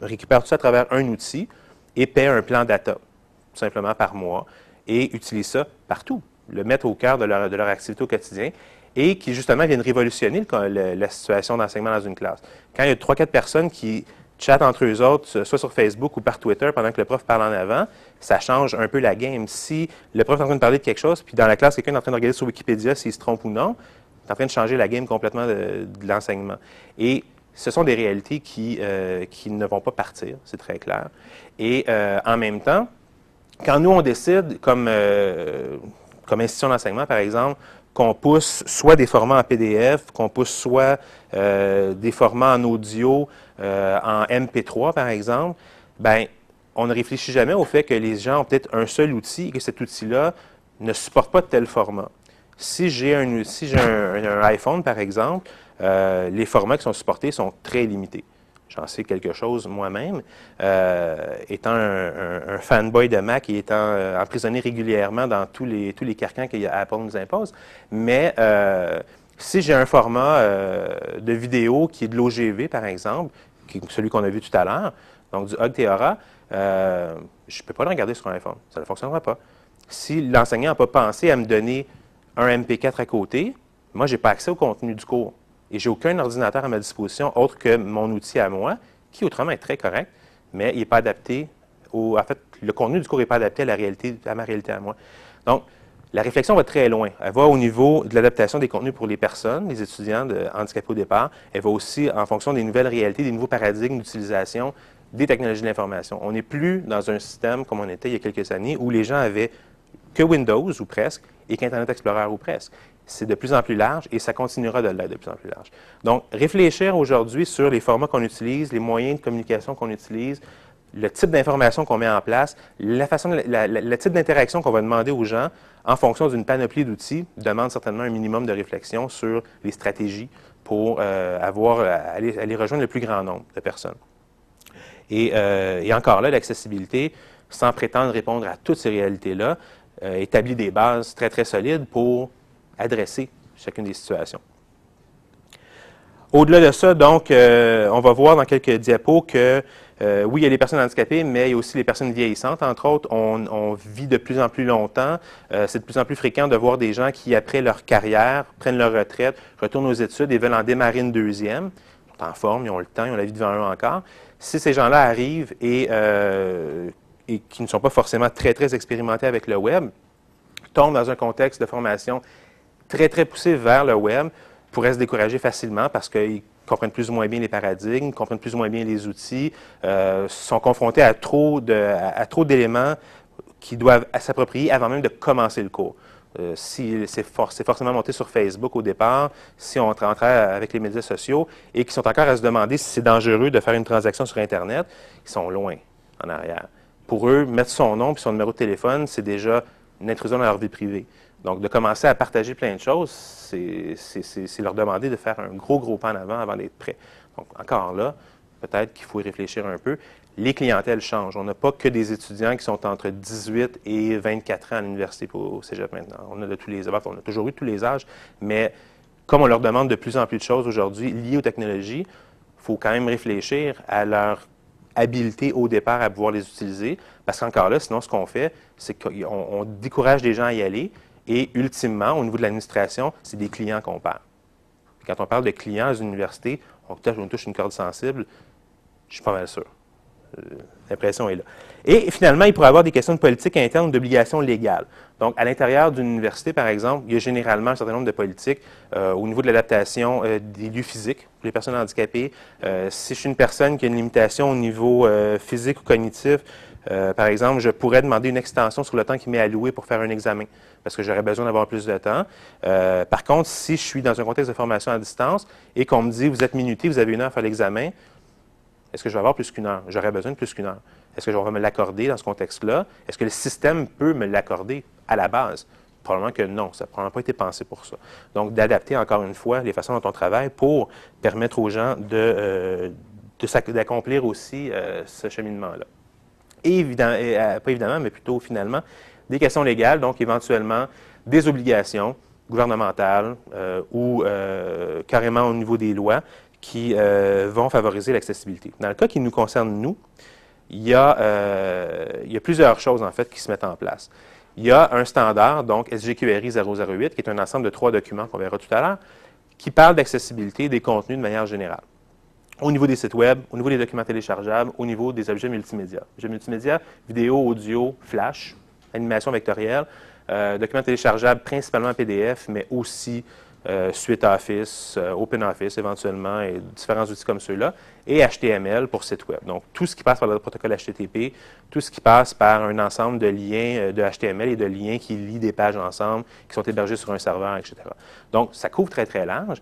récupère tout ça à travers un outil et paie un plan data, tout simplement par mois, et utilise ça partout, le mettre au cœur de leur, de leur activité au quotidien et qui, justement, viennent révolutionner la situation d'enseignement dans une classe. Quand il y a trois, quatre personnes qui chat entre eux autres, soit sur Facebook ou par Twitter pendant que le prof parle en avant, ça change un peu la game. Si le prof est en train de parler de quelque chose, puis dans la classe, quelqu'un est en train de regarder sur Wikipédia s'il se trompe ou non, en train de changer la game complètement de, l'enseignement. Et ce sont des réalités qui, euh, qui ne vont pas partir, c'est très clair. Et euh, en même temps, quand nous, on décide, comme, euh, comme institution d'enseignement, par exemple, qu'on pousse soit des formats en PDF, qu'on pousse soit des formats en audio, en MP3 par exemple, ben on ne réfléchit jamais au fait que les gens ont peut-être un seul outil et que cet outil-là ne supporte pas de tel format. Si j'ai un, iPhone, par exemple, euh, les formats qui sont supportés sont très limités. J'en sais quelque chose moi-même. Euh, étant un, fanboy de Mac et étant euh, emprisonné régulièrement dans tous les, tous les carcans qu'Apple nous impose. Mais si j'ai un format de vidéo qui est de l'OGV, par exemple, celui qu'on a vu tout à l'heure, donc du Hug Theora, je ne peux pas le regarder sur un iPhone. Ça ne fonctionnera pas. Si l'enseignant n'a pas pensé à me donner un MP4 à côté, moi, je n'ai pas accès au contenu du cours et j'ai aucun ordinateur à ma disposition autre que mon outil à moi, qui autrement est très correct, mais il n'est pas adapté au. En fait, le contenu du cours n'est pas adapté à à ma réalité à moi. Donc, la réflexion va très loin. Elle va au niveau de l'adaptation des contenus pour les personnes, les étudiants de handicapés au départ. Elle va aussi en fonction des nouvelles réalités, des nouveaux paradigmes d'utilisation des technologies de l'information. On n'est plus dans un système comme on était il y a quelques années où les gens avaient que Windows ou presque et qu'Internet Explorer ou presque c'est de plus en plus large et ça continuera de l'être de plus en plus large. Donc, réfléchir aujourd'hui sur les formats qu'on utilise, les moyens de communication qu'on utilise, le type d'information qu'on met en place, la façon, le type d'interaction qu'on va demander aux gens en fonction d'une panoplie d'outils demande certainement un minimum de réflexion sur les stratégies pour euh, avoir, aller, aller, rejoindre le plus grand nombre de personnes. Euh, et encore là, l'accessibilité, sans prétendre répondre à toutes ces réalités-là, euh, établit des bases très, très solides pour adresser chacune des situations. Au-delà de ça, donc, euh, on va voir dans quelques diapos que euh, oui, il y a les personnes handicapées, mais il y a aussi les personnes vieillissantes, entre autres. On, vit de plus en plus longtemps. Euh, c'est de plus en plus fréquent de voir des gens qui, après leur carrière, prennent leur retraite, retournent aux études et veulent en démarrer une deuxième. Ils sont en forme, ils ont le temps, ils ont la vie devant eux encore. Si ces gens-là arrivent et, et qui ne sont pas forcément très, très expérimentés avec le web, tombent dans un contexte de formation très, très poussés vers le web pourraient se décourager facilement parce qu'ils comprennent plus ou moins bien les paradigmes, comprennent plus ou moins bien les outils, euh, sont confrontés à trop, d'éléments qu'ils doivent s'approprier avant même de commencer le cours. euh, si c'est forcément monté sur Facebook au départ, si on rentrait avec les médias sociaux et qui sont encore à se demander si c'est dangereux de faire une transaction sur Internet, ils sont loin en arrière. Pour eux, mettre son nom et son numéro de téléphone, c'est déjà une intrusion dans leur vie privée. Donc, de commencer à partager plein de choses, c'est leur demander de faire un gros, gros pas en avant avant d'être prêt. Donc, encore là, peut-être qu'il faut y réfléchir un peu les clientèles changent. On n'a pas que des étudiants qui sont entre 18 et 24 ans à l'université au cégep maintenant. On a de tous les âges, on a toujours eu tous les âges, mais comme on leur demande de plus en plus de choses aujourd'hui liées aux technologies, il faut quand même réfléchir à leur habileté au départ à pouvoir les utiliser, parce qu'encore là, sinon, ce qu'on fait, c'est qu'on décourage les gens à y aller, et ultimement, au niveau de l'administration, c'est des clients qu'on parle. Quand on parle de clients à l'université, on touche, on touche une corde sensible, je suis pas mal sûr. Euh, l'impression est là. Et finalement, il pourrait y avoir des questions de politique interne ou d'obligations légales. Donc, à l'intérieur d'une université, par exemple, il y a généralement un certain nombre de politiques euh, au niveau de l'adaptation euh, des lieux physiques pour les personnes handicapées. si je suis une personne qui a une limitation au niveau physique ou cognitif, par exemple, je pourrais demander une extension sur le temps qui m'est alloué pour faire un examen, parce que j'aurais besoin d'avoir plus de temps. par contre, si je suis dans un contexte de formation à distance et qu'on me dit, vous êtes minuté, vous avez une heure à faire l'examen, est-ce que je vais avoir plus qu'une heure? J'aurais besoin de plus qu'une heure. Est-ce que je vais me l'accorder dans ce contexte-là? Est-ce que le système peut me l'accorder à la base? Probablement que non, ça n'a probablement pas été pensé pour ça. Donc, d'adapter encore une fois les façons dont on travaille pour permettre aux gens de, euh, d'accomplir aussi euh, ce cheminement-là. Et euh, pas évidemment, mais plutôt finalement, des questions légales, donc éventuellement des obligations gouvernementales ou carrément au niveau des lois qui euh, vont favoriser l'accessibilité. Dans le cas qui nous concerne, nous, il y, a, euh, il y a plusieurs choses, en fait, qui se mettent en place. Il y a un standard, donc SGQRI 008, qui est un ensemble de trois documents qu'on verra tout à l'heure, qui parle d'accessibilité des contenus de manière générale. Au niveau des sites Web, au niveau des documents téléchargeables, au niveau des objets multimédia. Objets multimédia, vidéo, audio, flash, animation vectorielle, euh, documents téléchargeables principalement PDF, mais aussi euh, Suite Office, euh, OpenOffice éventuellement, et différents outils comme ceux-là, et HTML pour site web. Donc, tout ce qui passe par le protocole HTTP, tout ce qui passe par un ensemble de liens euh, de HTML et de liens qui lient des pages ensemble, qui sont hébergés sur un serveur, etc. Donc, ça couvre très, très large.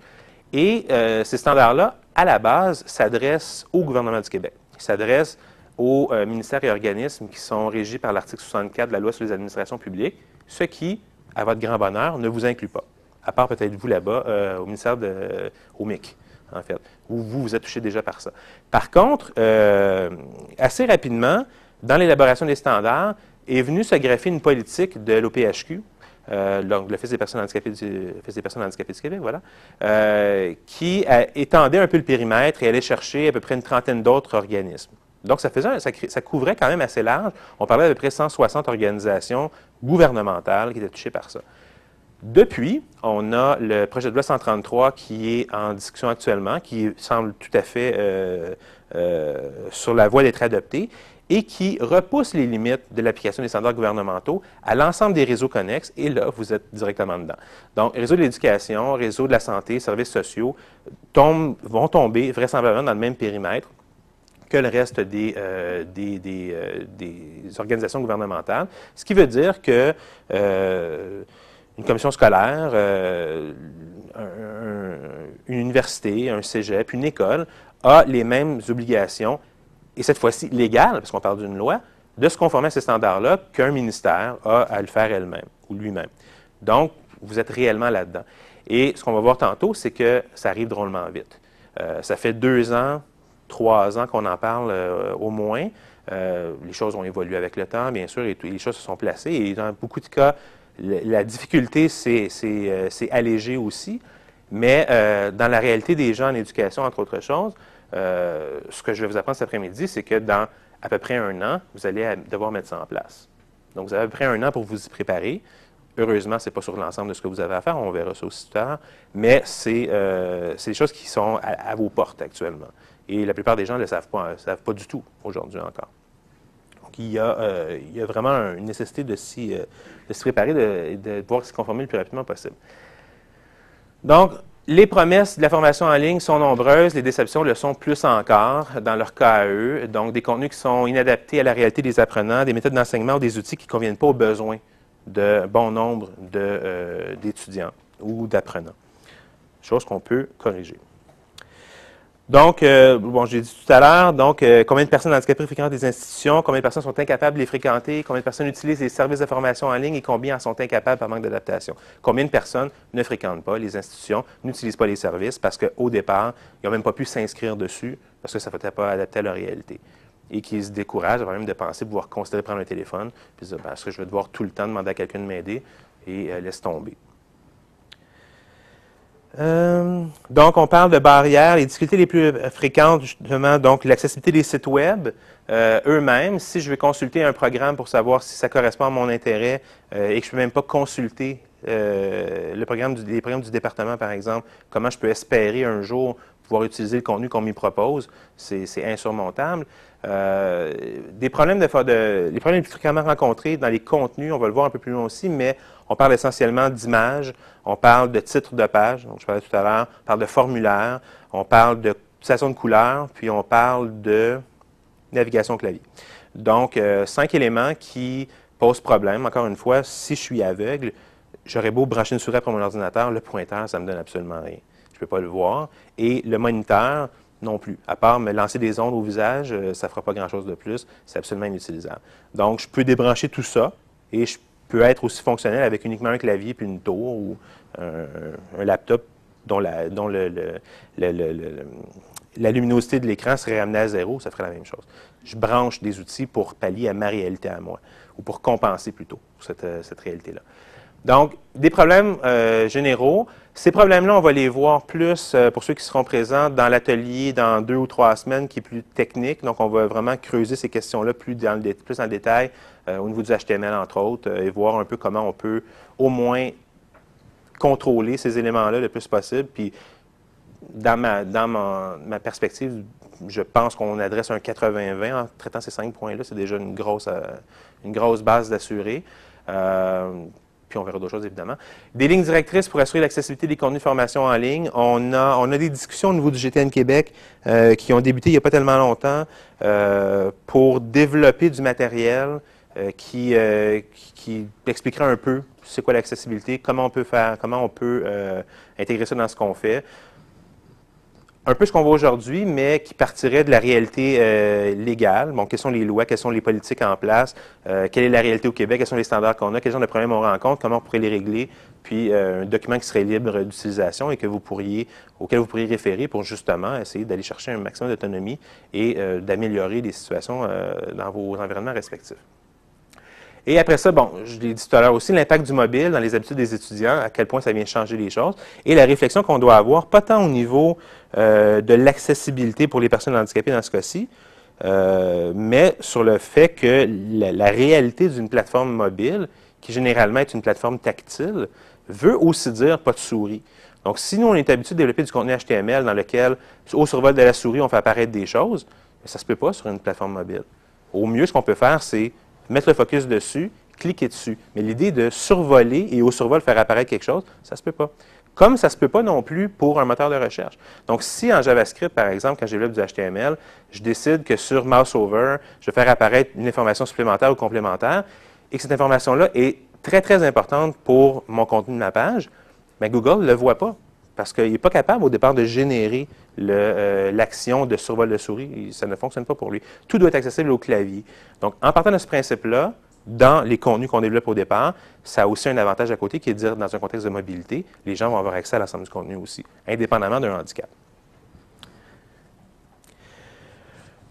Et ces standards-là, à la base, s'adressent au gouvernement du Québec. S'adressent aux ministères et organismes qui sont régis par l'article 64 de la loi sur les administrations publiques, ce qui, à votre grand bonheur, ne vous inclut pas à part peut-être vous là-bas, euh, au ministère de, au MIC, en fait, où vous, vous êtes touché déjà par ça. Par contre, euh, assez rapidement, dans l'élaboration des standards, est venue se greffer une politique de l'OPHQ, euh, l'Office des personnes handicapées du, des personnes handicapées du Québec, voilà, qui étendait un peu le périmètre et allait chercher à peu près une trentaine d'autres organismes. Donc, ça, faisait, ça, ça, couvrait quand même assez large. On parlait à peu près 160 organisations gouvernementales qui étaient touchées par ça. Depuis, on a le projet de loi 133 qui est en discussion actuellement, qui semble tout à fait euh, euh, sur la voie d'être adopté et qui repousse les limites de l'application des standards gouvernementaux à l'ensemble des réseaux connexes, et là, vous êtes directement dedans. Donc, réseau de l'éducation, réseau de la santé, services sociaux vont tomber vraisemblablement dans le même périmètre que le reste des, euh, des, organisations gouvernementales, ce qui veut dire que une commission scolaire, euh, une université, un cégep, une école a les mêmes obligations, et cette fois-ci légales, parce qu'on parle d'une loi, de se conformer à ces standards-là qu'un ministère a à le faire elle-même ou lui-même. Donc, vous êtes réellement là-dedans. Et ce qu'on va voir tantôt, c'est que ça arrive drôlement vite. Euh, ça fait deux ans, trois ans qu'on en parle euh, au moins. les choses ont évolué avec le temps, bien sûr, et les choses se sont placées. Et dans beaucoup de cas, la difficulté euh, c'est allégé aussi, mais euh, dans la réalité des gens en éducation, entre autres choses, euh, ce que je vais vous apprendre cet après-midi, c'est que dans à peu près un an, vous allez devoir mettre ça en place. Donc, vous avez à peu près un an pour vous y préparer. Heureusement, ce n'est pas sur l'ensemble de ce que vous avez à faire, on verra ça aussi l'heure, mais c'est des choses qui sont à, vos portes actuellement. Et la plupart des gens ne le savent pas, savent pas du tout aujourd'hui encore. Donc, il y a, a vraiment une nécessité de s'y de se préparer et de, pouvoir se conformer le plus rapidement possible. Donc, les promesses de la formation en ligne sont nombreuses, les déceptions le sont plus encore dans leur cas à eux. Donc, des contenus qui sont inadaptés à la réalité des apprenants, des méthodes d'enseignement ou des outils qui ne conviennent pas aux besoins de bon nombre d'étudiants ou d'apprenants. Chose qu'on peut corriger. Donc, euh, bon, j'ai dit tout à l'heure, donc, euh, combien de personnes handicapées fréquentent des institutions, combien de personnes sont incapables de les fréquenter, combien de personnes utilisent les services de formation en ligne et combien en sont incapables par manque d'adaptation? Combien de personnes ne fréquentent pas les institutions, n'utilisent pas les services parce qu'au départ, ils n'ont même pas pu s'inscrire dessus parce que ça ne pas adapter à leur réalité? Et qui se découragent avant même de penser pouvoir considérer prendre un téléphone, puis dire, ben, que je vais devoir tout le temps demander à quelqu'un de m'aider? Et euh, laisse tomber. Euh, donc, on parle de barrières, les difficultés les plus fréquentes, justement, donc l'accessibilité des sites web euh, eux-mêmes. Si je veux consulter un programme pour savoir si ça correspond à mon intérêt euh, et que je ne peux même pas consulter le programme les programmes du département, par exemple, comment je peux espérer un jour pouvoir utiliser le contenu qu'on m'y propose, c'est insurmontable. des problèmes de, de, les problèmes les plus fréquemment rencontrés dans les contenus, on va le voir un peu plus loin aussi, mais on parle essentiellement d'images, on parle de titres de page, donc je parlais tout à l'heure, on parle de formulaire, on parle de utilisation de couleurs, puis on parle de navigation clavier. Donc, euh, cinq éléments qui posent problème. Encore une fois, si je suis aveugle, j'aurais beau brancher une souris pour mon ordinateur, le pointeur, ça ne me donne absolument rien. Je ne peux pas le voir. Et le moniteur, non plus. À part me lancer des ondes au visage, euh, ça ne fera pas grand-chose de plus. C'est absolument inutilisable. Donc, je peux débrancher tout ça et je peut être aussi fonctionnel avec uniquement un clavier puis une tour ou un, laptop dont, la, dont le, la luminosité de l'écran serait ramenée à zéro, ça ferait la même chose. Je branche des outils pour pallier à ma réalité à moi, ou pour compenser plutôt cette, cette réalité-là. Donc, des problèmes euh, généraux. Ces problèmes-là, on va les voir plus euh, pour ceux qui seront présents dans l'atelier dans deux ou trois semaines qui est plus technique. Donc, on va vraiment creuser ces questions-là plus dans le, plus en détail euh, au niveau du HTML, entre autres, et voir un peu comment on peut au moins contrôler ces éléments-là le plus possible. Puis, dans ma, perspective, je pense qu'on adresse un 80-20 en traitant ces cinq points-là. C'est déjà une grosse, grosse base d'assurer puis on verra d'autres choses évidemment. Des lignes directrices pour assurer l'accessibilité des contenus de formation en ligne. On a, on des discussions au niveau du GTN Québec euh, qui ont débuté il n'y a pas tellement longtemps euh, pour développer du matériel euh, qui, qui, expliquera un peu c'est quoi l'accessibilité, comment on peut faire, comment on peut intégrer ça dans ce qu'on fait un peu ce qu'on voit aujourd'hui, mais qui partirait de la réalité euh, légale. Bon, quelles sont les lois, quelles sont les politiques en place, euh, quelle est la réalité au Québec, quels sont les standards qu'on a, quels sont les problèmes on rencontre, comment on pourrait les régler, puis euh, un document qui serait libre d'utilisation et que vous pourriez, auquel vous pourriez référer pour justement essayer d'aller chercher un maximum d'autonomie et d'améliorer les situations dans vos environnements respectifs. Et après ça, bon, je l'ai dit tout à l'heure aussi, l'impact du mobile dans les habitudes des étudiants, à quel point ça vient changer les choses, et la réflexion qu'on doit avoir, pas tant au niveau euh, de l'accessibilité pour les personnes handicapées dans ce cas-ci, euh, mais sur le fait que la, réalité d'une plateforme mobile, qui généralement est une plateforme tactile, veut aussi dire pas de souris. Donc, si nous, on est habitué de développer du contenu HTML dans lequel, au survol de la souris, on fait apparaître des choses, ça ne se peut pas sur une plateforme mobile. Au mieux, ce qu'on peut faire, c'est mettre le focus dessus, cliquer dessus. Mais l'idée de survoler et au survol faire apparaître quelque chose, ça ne se peut pas. Comme ça ne se peut pas non plus pour un moteur de recherche. Donc, si en JavaScript, par exemple, quand développe du HTML, je décide que sur MouseOver, je vais faire apparaître une information supplémentaire ou complémentaire, et que cette information-là est très, très importante pour mon contenu de ma page, mais Google ne le voit pas parce qu'il n'est pas capable au départ de générer euh, l'action de survol de souris. Ça ne fonctionne pas pour lui. Tout doit être accessible au clavier. Donc, en partant de ce principe-là, dans les contenus qu'on développe au départ, ça a aussi un avantage à côté qui est de dire, dans un contexte de mobilité, les gens vont avoir accès à l'ensemble du contenu aussi, indépendamment d'un handicap.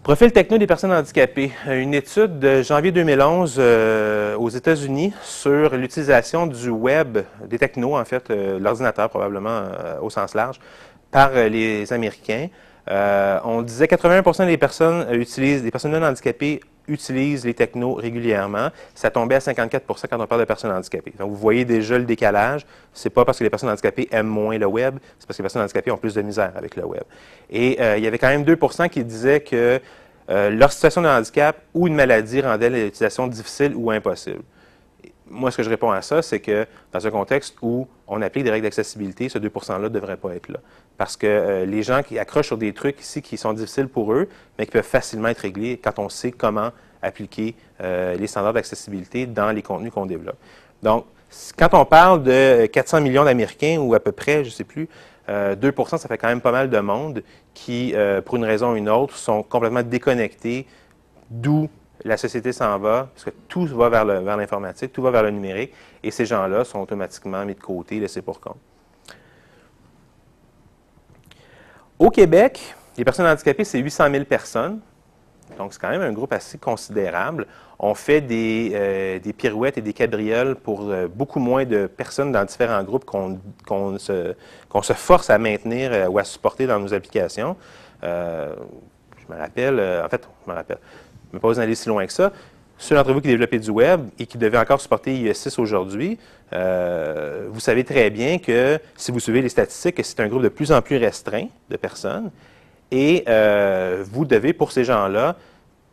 Profil techno des personnes handicapées. Une étude de janvier 2011 euh, aux États-Unis sur l'utilisation du web, des technos, en fait, euh, l'ordinateur probablement euh, au sens large, par les Américains. on disait 81% des personnes utilisent, des personnes non handicapées utilisent les technos régulièrement. Ça tombait à 54% quand on parle de personnes handicapées. Donc, vous voyez déjà le décalage. C'est pas parce que les personnes handicapées aiment moins le web, c'est parce que les personnes handicapées ont plus de misère avec le web. Et euh, il y avait quand même 2% qui disaient que euh, leur situation de handicap ou une maladie rendait l'utilisation difficile ou impossible. Moi, ce que je réponds à ça, c'est que dans un contexte où on applique des règles d'accessibilité, ce 2 %-là ne devrait pas être là. Parce que euh, les gens qui accrochent sur des trucs ici qui sont difficiles pour eux, mais qui peuvent facilement être réglés quand on sait comment appliquer euh, les standards d'accessibilité dans les contenus qu'on développe. Donc, quand on parle de 400 millions d'Américains, ou à peu près, je ne sais plus, 2% ça fait quand même pas mal de monde qui, pour une raison ou une autre, sont complètement déconnectés d'où la société s'en va, parce que tout va vers l'informatique, tout va vers le numérique, et ces gens-là sont automatiquement mis de côté, laissés pour compte. Au Québec, les personnes handicapées, c'est 800 000 personnes. Donc, c'est quand même un groupe assez considérable. On fait des, euh, pirouettes et des cabrioles pour euh, beaucoup moins de personnes dans différents groupes qu'on se, force à maintenir euh, ou à supporter dans nos applications. je me rappelle, en fait, je me rappelle, vais pas vous aller si loin que ça. Ceux d'entre vous qui développez du web et qui devaient encore supporter IE6 aujourd'hui, vous savez très bien que si vous suivez les statistiques, c'est un groupe de plus en plus restreint de personnes et euh, vous devez, pour ces gens-là,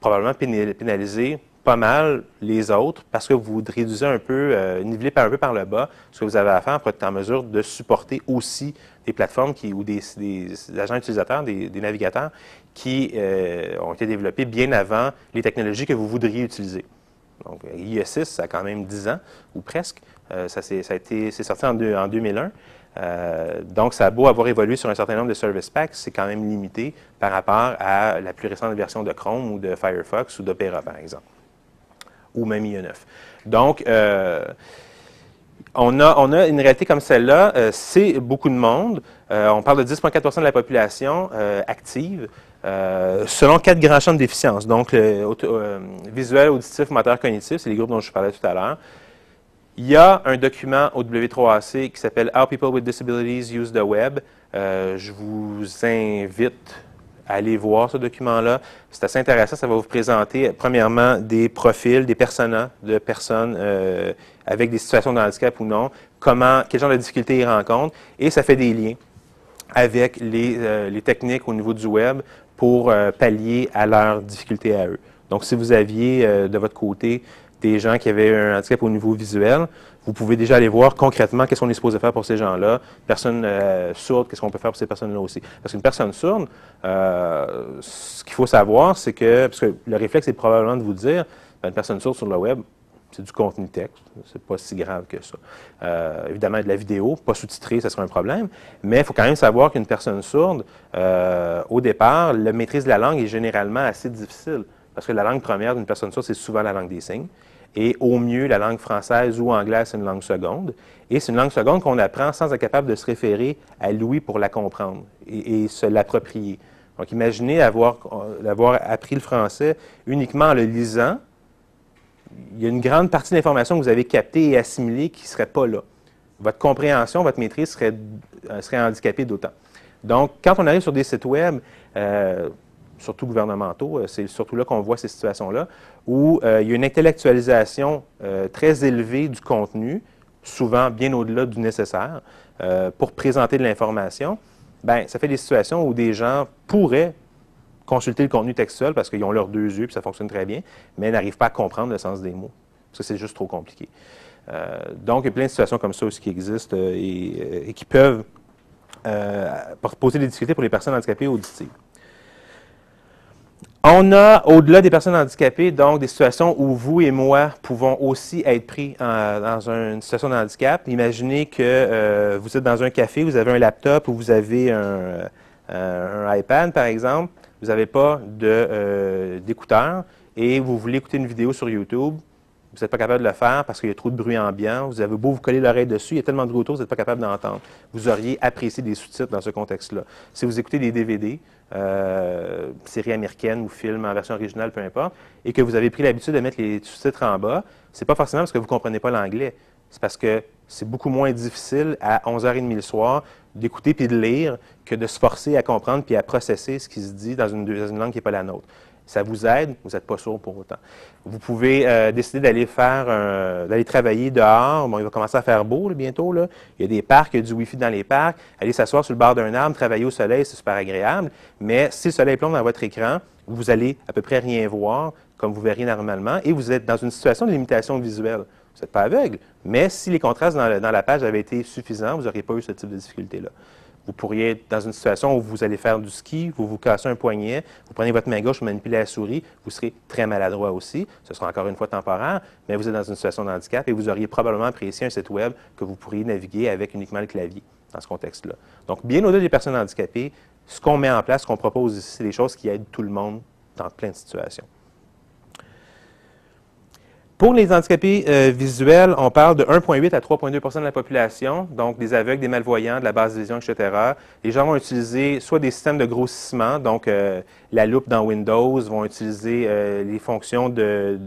probablement pénaliser pas mal les autres parce que vous réduisez un peu, euh, nivelez un peu par le bas ce que vous avez à faire pour être en mesure de supporter aussi des plateformes qui, ou des, agents utilisateurs, des, navigateurs qui euh, ont été développés bien avant les technologies que vous voudriez utiliser. Donc, IE6, ça a quand même 10 ans, ou presque. ça, ça a été, c'est sorti en, en 2001. Euh, donc, ça a beau avoir évolué sur un certain nombre de service packs, c'est quand même limité par rapport à la plus récente version de Chrome ou de Firefox ou d'Opera, par exemple, ou même IE9. Donc, euh, on, a, on a une réalité comme celle-là, euh, c'est beaucoup de monde. on parle de 10,4% de la population active. selon quatre grands champs de déficience, donc visuel, auditif, moteur, cognitif, c'est les groupes dont je parlais tout à l'heure. Il y a un document au W3AC qui s'appelle How People with Disabilities Use the Web. Euh, je vous invite à aller voir ce document-là. C'est assez intéressant. Ça va vous présenter, premièrement, des profils, des personas de personnes euh, avec des situations de handicap ou non, comment, quel genre de difficultés ils rencontrent, et ça fait des liens avec les, euh, les techniques au niveau du web pour pallier à leurs difficultés à eux. Donc, si vous aviez de votre côté des gens qui avaient un handicap au niveau visuel, vous pouvez déjà aller voir concrètement qu'est-ce qu'on est supposé faire pour ces gens-là. Personnes euh, sourdes, qu'est-ce qu'on peut faire pour ces personnes-là aussi. Parce qu'une personne sourde, euh, ce qu'il faut savoir, c'est que, parce que le réflexe est probablement de vous dire, ben, une personne sourde sur le web, c'est du contenu texte, c'est pas si grave que ça. Euh, évidemment, de la vidéo, pas sous-titré, ça serait un problème, mais il faut quand même savoir qu'une personne sourde, au départ, la maîtrise de la langue est généralement assez difficile, parce que la langue première d'une personne sourde, c'est souvent la langue des signes et au mieux la langue française ou anglaise, c'est une langue seconde. Et c'est une langue seconde qu'on apprend sans être capable de se référer à l'ouïe pour la comprendre et, se l'approprier. Donc imaginez avoir, avoir appris le français uniquement en le lisant. Il y a une grande partie de l'information que vous avez captée et assimilée qui ne serait pas là. Votre compréhension, votre maîtrise serait, euh, serait handicapée d'autant. Donc, quand on arrive sur des sites web, euh, surtout gouvernementaux, euh, c'est surtout là qu'on voit ces situations-là, où euh, il y a une intellectualisation euh, très élevée du contenu, souvent bien au-delà du nécessaire, pour présenter de l'information. Bien, ça fait des situations où des gens pourraient consulter le contenu textuel parce qu'ils ont leurs deux yeux et ça fonctionne très bien, mais n'arrivent pas à comprendre le sens des mots, parce que c'est juste trop compliqué. donc, il y a plein de situations comme ça aussi qui existent et, et qui peuvent poser des difficultés pour les personnes handicapées auditives. On a, au-delà des personnes handicapées, donc des situations où vous et moi pouvons aussi être pris dans une situation de handicap. Imaginez que euh, vous êtes dans un café, vous avez un laptop ou vous avez un, euh, iPad, par exemple. Vous n'avez pas euh, d'écouteurs et vous voulez écouter une vidéo sur YouTube. Vous n'êtes pas capable de le faire parce qu'il y a trop de bruit ambiant. Vous avez beau vous coller l'oreille dessus, il y a tellement de bruit autour, vous n'êtes pas capable d'entendre. Vous auriez apprécié des sous-titres dans ce contexte-là. Si vous écoutez des DVD, euh, séries américaines ou films en version originale, peu importe, et que vous avez pris l'habitude de mettre les sous-titres en bas, c'est pas forcément parce que vous ne comprenez pas l'anglais. C'est parce que c'est beaucoup moins difficile à 11h30 le soir d'écouter puis de lire que de se forcer à comprendre puis à processer ce qui se dit dans une, dans une langue qui n'est pas la nôtre ça vous aide, vous n'êtes pas sourd pour autant? Vous pouvez euh, décider d'aller faire, d'aller travailler dehors. Bon, il va commencer à faire beau bientôt. Il y a des parcs, il y a du Wi-Fi dans les parcs. Aller s'asseoir sur le bord d'un arbre, travailler au soleil, c'est super agréable. Mais si le soleil plombe dans votre écran, vous allez à peu près rien voir comme vous verriez normalement et vous êtes dans une situation de limitation visuelle. Vous n'êtes pas aveugle, mais si les contrastes dans, dans la page avaient été suffisants, vous n'auriez pas eu ce type de difficulté-là. Vous pourriez être dans une situation où vous allez faire du ski, vous vous cassez un poignet, vous prenez votre main gauche, vous manipulez la souris, vous serez très maladroit aussi. Ce sera encore une fois temporaire, mais vous êtes dans une situation de handicap et vous auriez probablement apprécié un site web que vous pourriez naviguer avec uniquement le clavier dans ce contexte-là. Donc, bien au-delà des personnes handicapées, ce qu'on met en place, ce qu'on propose ici, c'est des choses qui aident tout le monde dans plein de situations. Pour les handicapés euh, visuels, on parle de 1,8 à 3,2% de la population, donc des aveugles, des malvoyants, de la basse vision, etc. Les gens vont utiliser soit des systèmes de grossissement, donc euh, la loupe dans Windows, vont utiliser euh, les fonctions de,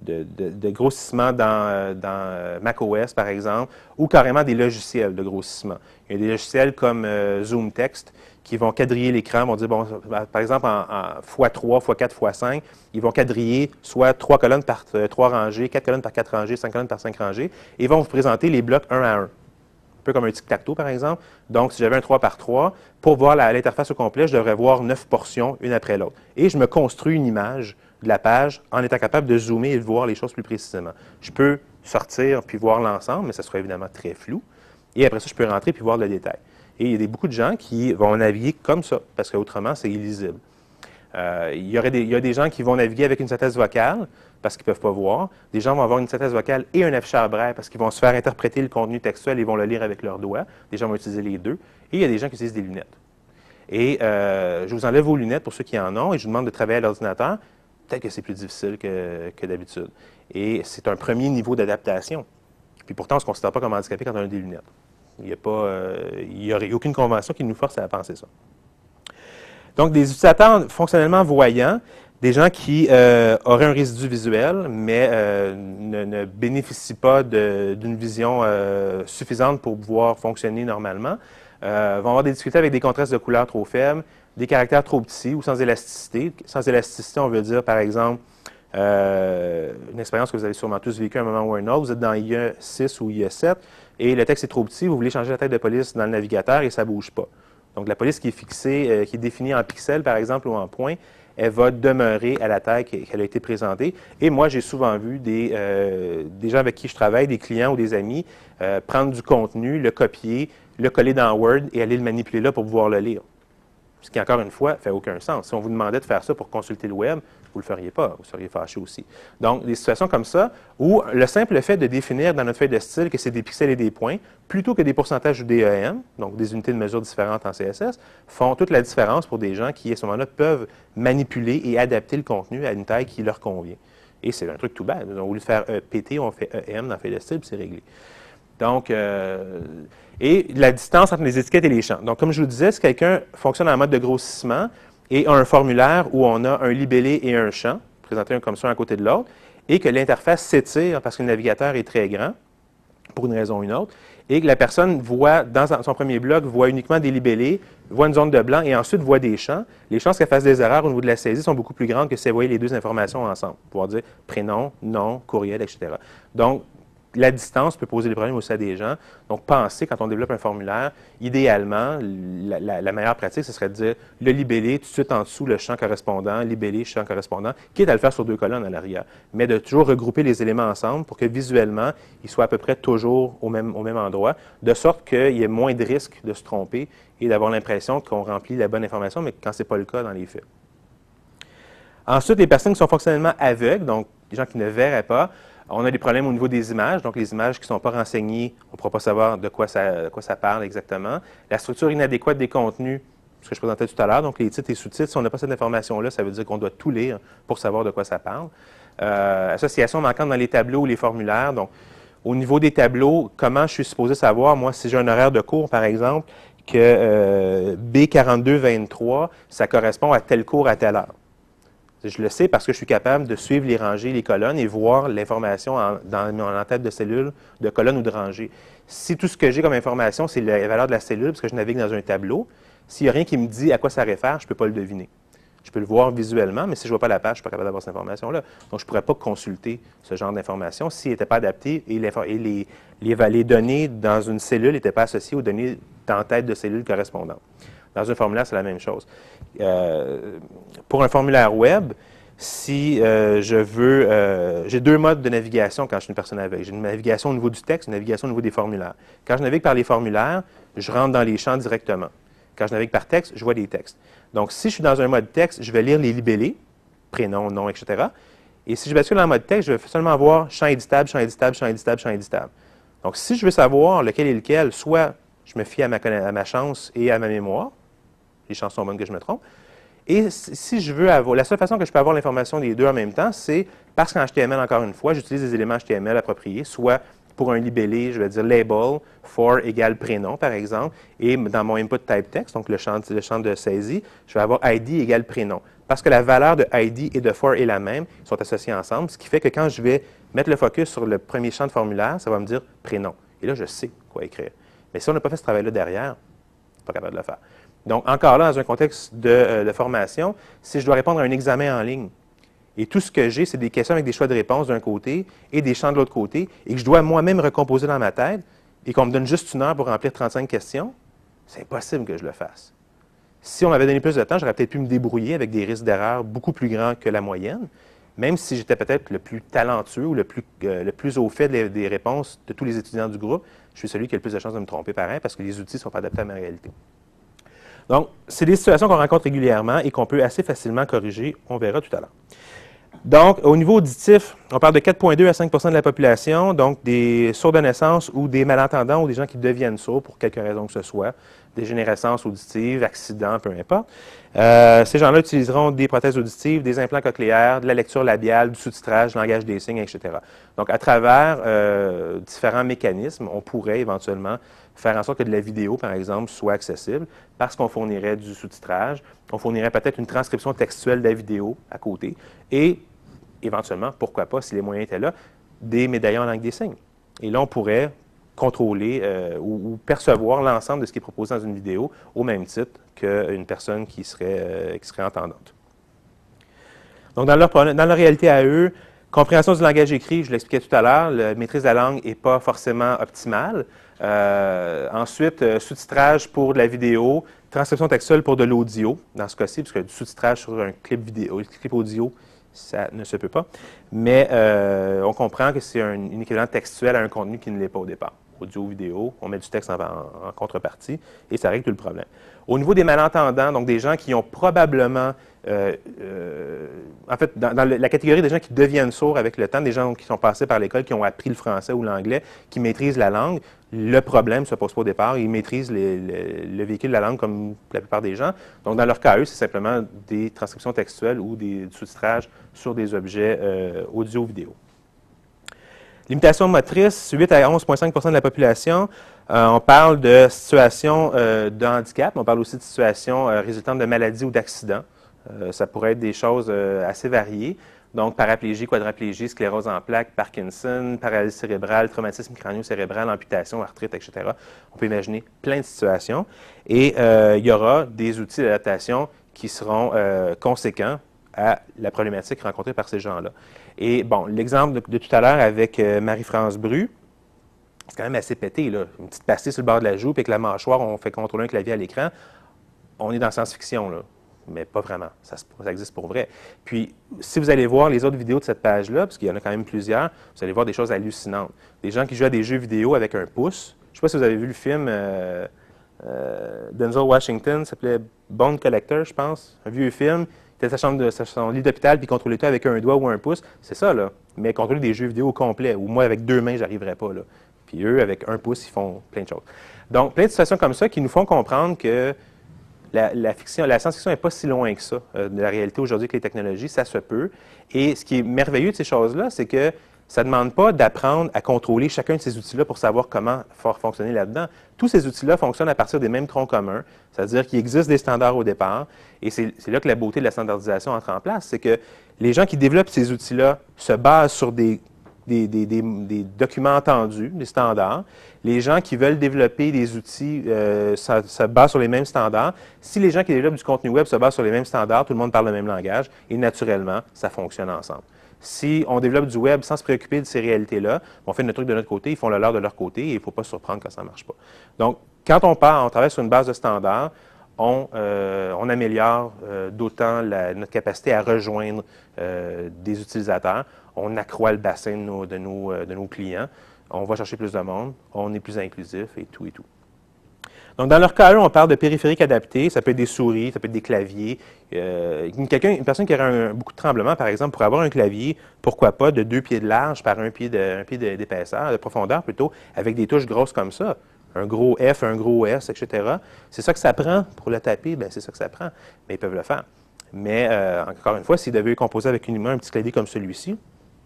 de, grossissement dans, dans macOS, par exemple, ou carrément des logiciels de grossissement. Il y a des logiciels comme Zoom Text qui vont quadriller l'écran, vont dire, bon, par exemple, en, x3, x4, x5, ils vont quadriller soit trois colonnes par euh, trois rangées, quatre colonnes par quatre rangées, cinq colonnes par cinq rangées, et ils vont vous présenter les blocs un à un. Un peu comme un tic-tac-toe, par exemple. Donc, si j'avais un 3 par 3, pour voir l'interface au complet, je devrais voir neuf portions, une après l'autre. Et je me construis une image de la page en étant capable de zoomer et de voir les choses plus précisément. Je peux sortir puis voir l'ensemble, mais ça sera évidemment très flou. Et après ça, je peux rentrer puis voir le détail. Et il y a beaucoup de gens qui vont naviguer comme ça, parce qu'autrement, c'est illisible. Euh, il, y aurait des, a des gens qui vont naviguer avec une synthèse vocale, parce qu'ils ne peuvent pas voir. Des gens vont avoir une synthèse vocale et un affichage braille, parce qu'ils vont se faire interpréter le contenu textuel et vont le lire avec leurs doigts. Des gens vont utiliser les deux. Et il y a des gens qui utilisent des lunettes. Et euh, je vous enlève vos lunettes pour ceux qui en ont, et je vous demande de travailler à l'ordinateur. Peut-être que c'est plus difficile que, que d'habitude. Et c'est un premier niveau d'adaptation. Puis pourtant, on ne se considère pas comme handicapé quand on a des lunettes. Il n'y a, euh, aurait aucune convention qui nous force à penser ça. Donc, des utilisateurs fonctionnellement voyants, des gens qui euh, auraient un résidu visuel, mais euh, ne, bénéficient pas d'une vision suffisante pour pouvoir fonctionner normalement, vont avoir des difficultés avec des contrastes de couleurs trop faibles, des caractères trop petits ou sans élasticité. Sans élasticité, on veut dire, par exemple, une expérience que vous avez sûrement tous vécue à un moment ou un autre. Vous êtes dans IA 6 ou IA 7 et le texte est trop petit, vous voulez changer la tête de police dans le navigateur et ça ne bouge pas. Donc, la police qui est fixée, euh, qui est définie en pixels, par exemple, ou en points, elle va demeurer à la taille qu'elle a été présentée. Et moi, j'ai souvent vu des, euh, des, gens avec qui je travaille, des clients ou des amis, euh, prendre du contenu, le copier, le coller dans Word et aller le manipuler là pour pouvoir le lire. Ce qui, encore une fois, fait aucun sens. Si on vous demandait de faire ça pour consulter le web, vous ne le feriez pas, vous seriez fâché aussi. Donc, des situations comme ça, où le simple fait de définir dans notre feuille de style que c'est des pixels et des points, plutôt que des pourcentages ou des EM, donc des unités de mesure différentes en CSS, font toute la différence pour des gens qui, à ce moment-là, peuvent manipuler et adapter le contenu à une taille qui leur convient. Et c'est un truc tout. Au lieu de faire PT, on fait EM dans la feuille de style, puis c'est réglé. Donc, euh, et la distance entre les étiquettes et les champs. Donc, comme je vous disais, si quelqu'un fonctionne en mode de grossissement, et un formulaire où on a un libellé et un champ, présenté un comme ça à côté de l'autre, et que l'interface s'étire parce que le navigateur est très grand, pour une raison ou une autre, et que la personne voit, dans son premier bloc, voit uniquement des libellés, voit une zone de blanc et ensuite voit des champs, les chances qu'elle fasse des erreurs au niveau de la saisie sont beaucoup plus grandes que si elle voyait les deux informations ensemble. Pouvoir dire prénom, nom, courriel, etc. Donc, la distance peut poser des problèmes aussi à des gens. Donc, pensez, quand on développe un formulaire, idéalement, la, meilleure pratique, ce serait de dire le libellé, tout de suite en dessous, le champ correspondant, libellé, champ correspondant, quitte à le faire sur deux colonnes à l'arrière. Mais de toujours regrouper les éléments ensemble pour que visuellement, ils soient à peu près toujours au même, au même endroit, de sorte qu'il y ait moins de risques de se tromper et d'avoir l'impression qu'on remplit la bonne information, mais quand ce n'est pas le cas dans les faits. Ensuite, les personnes qui sont fonctionnellement aveugles, donc les gens qui ne verraient pas, on a des problèmes au niveau des images, donc les images qui ne sont pas renseignées, on ne pourra pas savoir de quoi ça, parle exactement. La structure inadéquate des contenus, ce que je présentais tout à l'heure, donc les titres et sous-titres, si on n'a pas cette information-là, ça veut dire qu'on doit tout lire pour savoir de quoi ça parle. Euh, association manquante dans les tableaux ou les formulaires, donc au niveau des tableaux, comment je suis supposé savoir, moi, si j'ai un horaire de cours, par exemple, que euh, B4223, ça correspond à tel cours à telle heure? Je le sais parce que je suis capable de suivre les rangées, les colonnes et voir l'information dans mon en-tête de cellule, de colonne ou de rangée. Si tout ce que j'ai comme information, c'est la valeur de la cellule, parce que je navigue dans un tableau, s'il n'y a rien qui me dit à quoi ça réfère, je ne peux pas le deviner. Je peux le voir visuellement, mais si je ne vois pas la page, je ne suis pas capable d'avoir cette information-là. Donc, je ne pourrais pas consulter ce genre d'information s'il n'était pas adapté et, les, données dans une cellule n'étaient pas associées aux données en tête de cellules correspondantes. Dans un formulaire, c'est la même chose. Euh, pour un formulaire web, si euh, je veux, euh, j'ai deux modes de navigation quand je suis une personne aveugle. J'ai une navigation au niveau du texte, une navigation au niveau des formulaires. Quand je navigue par les formulaires, je rentre dans les champs directement. Quand je navigue par texte, je vois des textes. Donc, si je suis dans un mode texte, je vais lire les libellés, prénom, nom, etc. Et si je bascule dans le mode texte, je vais seulement voir champ éditable, champ éditable, champ éditable, champ éditable. Donc, si je veux savoir lequel est lequel, soit je me fie à ma chance et à ma mémoire, les chances sont bonnes que je me trompe, et si je veux avoir, la seule façon que je peux avoir l'information des deux en même temps, c'est parce qu'en HTML, encore une fois, j'utilise des éléments HTML appropriés, soit pour un libellé, je vais dire label for égale prénom, par exemple, et dans mon input type text, donc le champ, de saisie, je vais avoir ID égale prénom. Parce que la valeur de ID et de for est la même, ils sont associés ensemble, ce qui fait que quand je vais mettre le focus sur le premier champ de formulaire, ça va me dire prénom. Et là, je sais quoi écrire. Mais si on n'a pas fait ce travail-là derrière, pas capable de le faire. Donc, encore là, dans un contexte euh, de, formation, si je dois répondre à un examen en ligne, et tout ce que j'ai, c'est des questions avec des choix de réponse d'un côté et des champs de l'autre côté, et que je dois moi-même recomposer dans ma tête, et qu'on me donne juste une heure pour remplir 35 questions, c'est impossible que je le fasse. Si on m'avait donné plus de temps, j'aurais peut-être pu me débrouiller avec des risques d'erreur beaucoup plus grands que la moyenne, même si j'étais peut-être le plus talentueux ou le plus, euh, au fait des réponses de tous les étudiants du groupe, je suis celui qui a le plus de chances de me tromper pareil parce que les outils ne sont pas adaptés à ma réalité. Donc, c'est des situations qu'on rencontre régulièrement et qu'on peut assez facilement corriger. On verra tout à l'heure. Donc, au niveau auditif, on parle de 4,2 à 5% de la population, donc des sourds de naissance ou des malentendants ou des gens qui deviennent sourds pour quelque raison que ce soit, dégénérescence auditive, accident, peu importe. Euh, ces gens-là utiliseront des prothèses auditives, des implants cochléaires, de la lecture labiale, du sous-titrage, langage des signes, etc. Donc, à travers euh, différents mécanismes, on pourrait éventuellement faire en sorte que de la vidéo, par exemple, soit accessible parce qu'on fournirait du sous-titrage, on fournirait peut-être une transcription textuelle de la vidéo à côté et éventuellement, pourquoi pas, si les moyens étaient là, des médaillons en langue des signes. Et là, on pourrait contrôler euh, ou, percevoir l'ensemble de ce qui est proposé dans une vidéo au même titre qu'une personne qui serait, euh, qui serait entendante. Donc, dans leur, dans leur réalité à eux, compréhension du langage écrit, je l'expliquais tout à l'heure, la maîtrise de la langue n'est pas forcément optimale. Euh, ensuite, sous-titrage pour de la vidéo, transcription textuelle pour de l'audio, dans ce cas-ci, parce que du sous-titrage sur un clip vidéo, un clip audio, ça ne se peut pas. Mais euh, on comprend que c'est un, équivalent textuel à un contenu qui ne l'est pas au départ. Audio, vidéo, on met du texte en, contrepartie et ça règle tout le problème. Au niveau des malentendants, donc des gens qui ont probablement, euh, euh, en fait, dans, la catégorie des gens qui deviennent sourds avec le temps, des gens qui sont passés par l'école, qui ont appris le français ou l'anglais, qui maîtrisent la langue, le problème ne se pose pas au départ. Ils maîtrisent le véhicule de la langue comme la plupart des gens. Donc, dans leur cas, eux, c'est simplement des transcriptions textuelles ou des sous-titrages sur des objets euh, audio-vidéo. Limitation motrice, 8 à 11,5% de la population. Euh, on parle de situations euh, de handicap, on parle aussi de situations résultant de maladies ou d'accidents. ça pourrait être des choses assez variées. Donc, paraplégie, quadraplégie, sclérose en plaques, Parkinson, paralysie cérébrale, traumatisme crânio-cérébral, amputation, arthrite, etc. On peut imaginer plein de situations. Et euh, il y aura des outils d'adaptation qui seront euh, conséquents à la problématique rencontrée par ces gens-là. Et bon, l'exemple de, tout à l'heure avec euh, Marie-France Bru, c'est quand même assez pété, là. Une petite pastille sur le bord de la joue, puis avec la mâchoire, on fait contrôler un clavier à l'écran. On est dans science-fiction, là mais pas vraiment. Ça, existe pour vrai. Puis, si vous allez voir les autres vidéos de cette page-là, parce qu'il y en a quand même plusieurs, vous allez voir des choses hallucinantes. Des gens qui jouent à des jeux vidéo avec un pouce. Je ne sais pas si vous avez vu le film euh, euh, Denzel Washington, s'appelait Bone Collector, je pense. Un vieux film. Il était sa chambre de son lit d'hôpital, puis il contrôlait tout avec un doigt ou un pouce. C'est ça, là. Mais contrôler des jeux vidéo complets, ou moi, avec deux mains, j'arriverais pas, là. Puis eux, avec un pouce, ils font plein de choses. Donc, plein de situations comme ça qui nous font comprendre que la, fiction, la science-fiction n'est pas si loin que ça euh, de la réalité aujourd'hui avec les technologies, ça se peut. Et ce qui est merveilleux de ces choses-là, c'est que ça ne demande pas d'apprendre à contrôler chacun de ces outils-là pour savoir comment faire fonctionner là-dedans. Tous ces outils-là fonctionnent à partir des mêmes troncs communs, c'est-à-dire qu'il existe des standards au départ, et c'est là que la beauté de la standardisation entre en place, c'est que les gens qui développent ces outils-là se basent sur des des, documents entendus, des standards. Les gens qui veulent développer des outils euh, se basent sur les mêmes standards. Si les gens qui développent du contenu web se basent sur les mêmes standards, tout le monde parle le même langage et naturellement, ça fonctionne ensemble. Si on développe du web sans se préoccuper de ces réalités-là, on fait notre truc de notre côté, ils font le leur de leur côté et il ne faut pas se surprendre quand ça ne marche pas. Donc, quand on part, on travaille sur une base de standards, on, euh, améliore euh, d'autant notre capacité à rejoindre euh, des utilisateurs. On accroît le bassin euh, de nos clients. On va chercher plus de monde. On est plus inclusif et tout et tout. Donc, dans leur cas, on parle de périphériques adaptés. Ça peut être des souris, ça peut être des claviers. Euh, une, personne qui aurait un- beaucoup de tremblement, par exemple, pour avoir un clavier, pourquoi pas, de deux pieds de large par un pied d'épaisseur, de profondeur plutôt, avec des touches grosses comme ça. Un gros F, un gros S, etc. C'est ça que ça prend pour le taper, bien, c'est ça que ça prend. Mais ils peuvent le faire. Mais, euh, encore une fois, s'ils devaient composer avec uniquement un petit clavier comme celui-ci,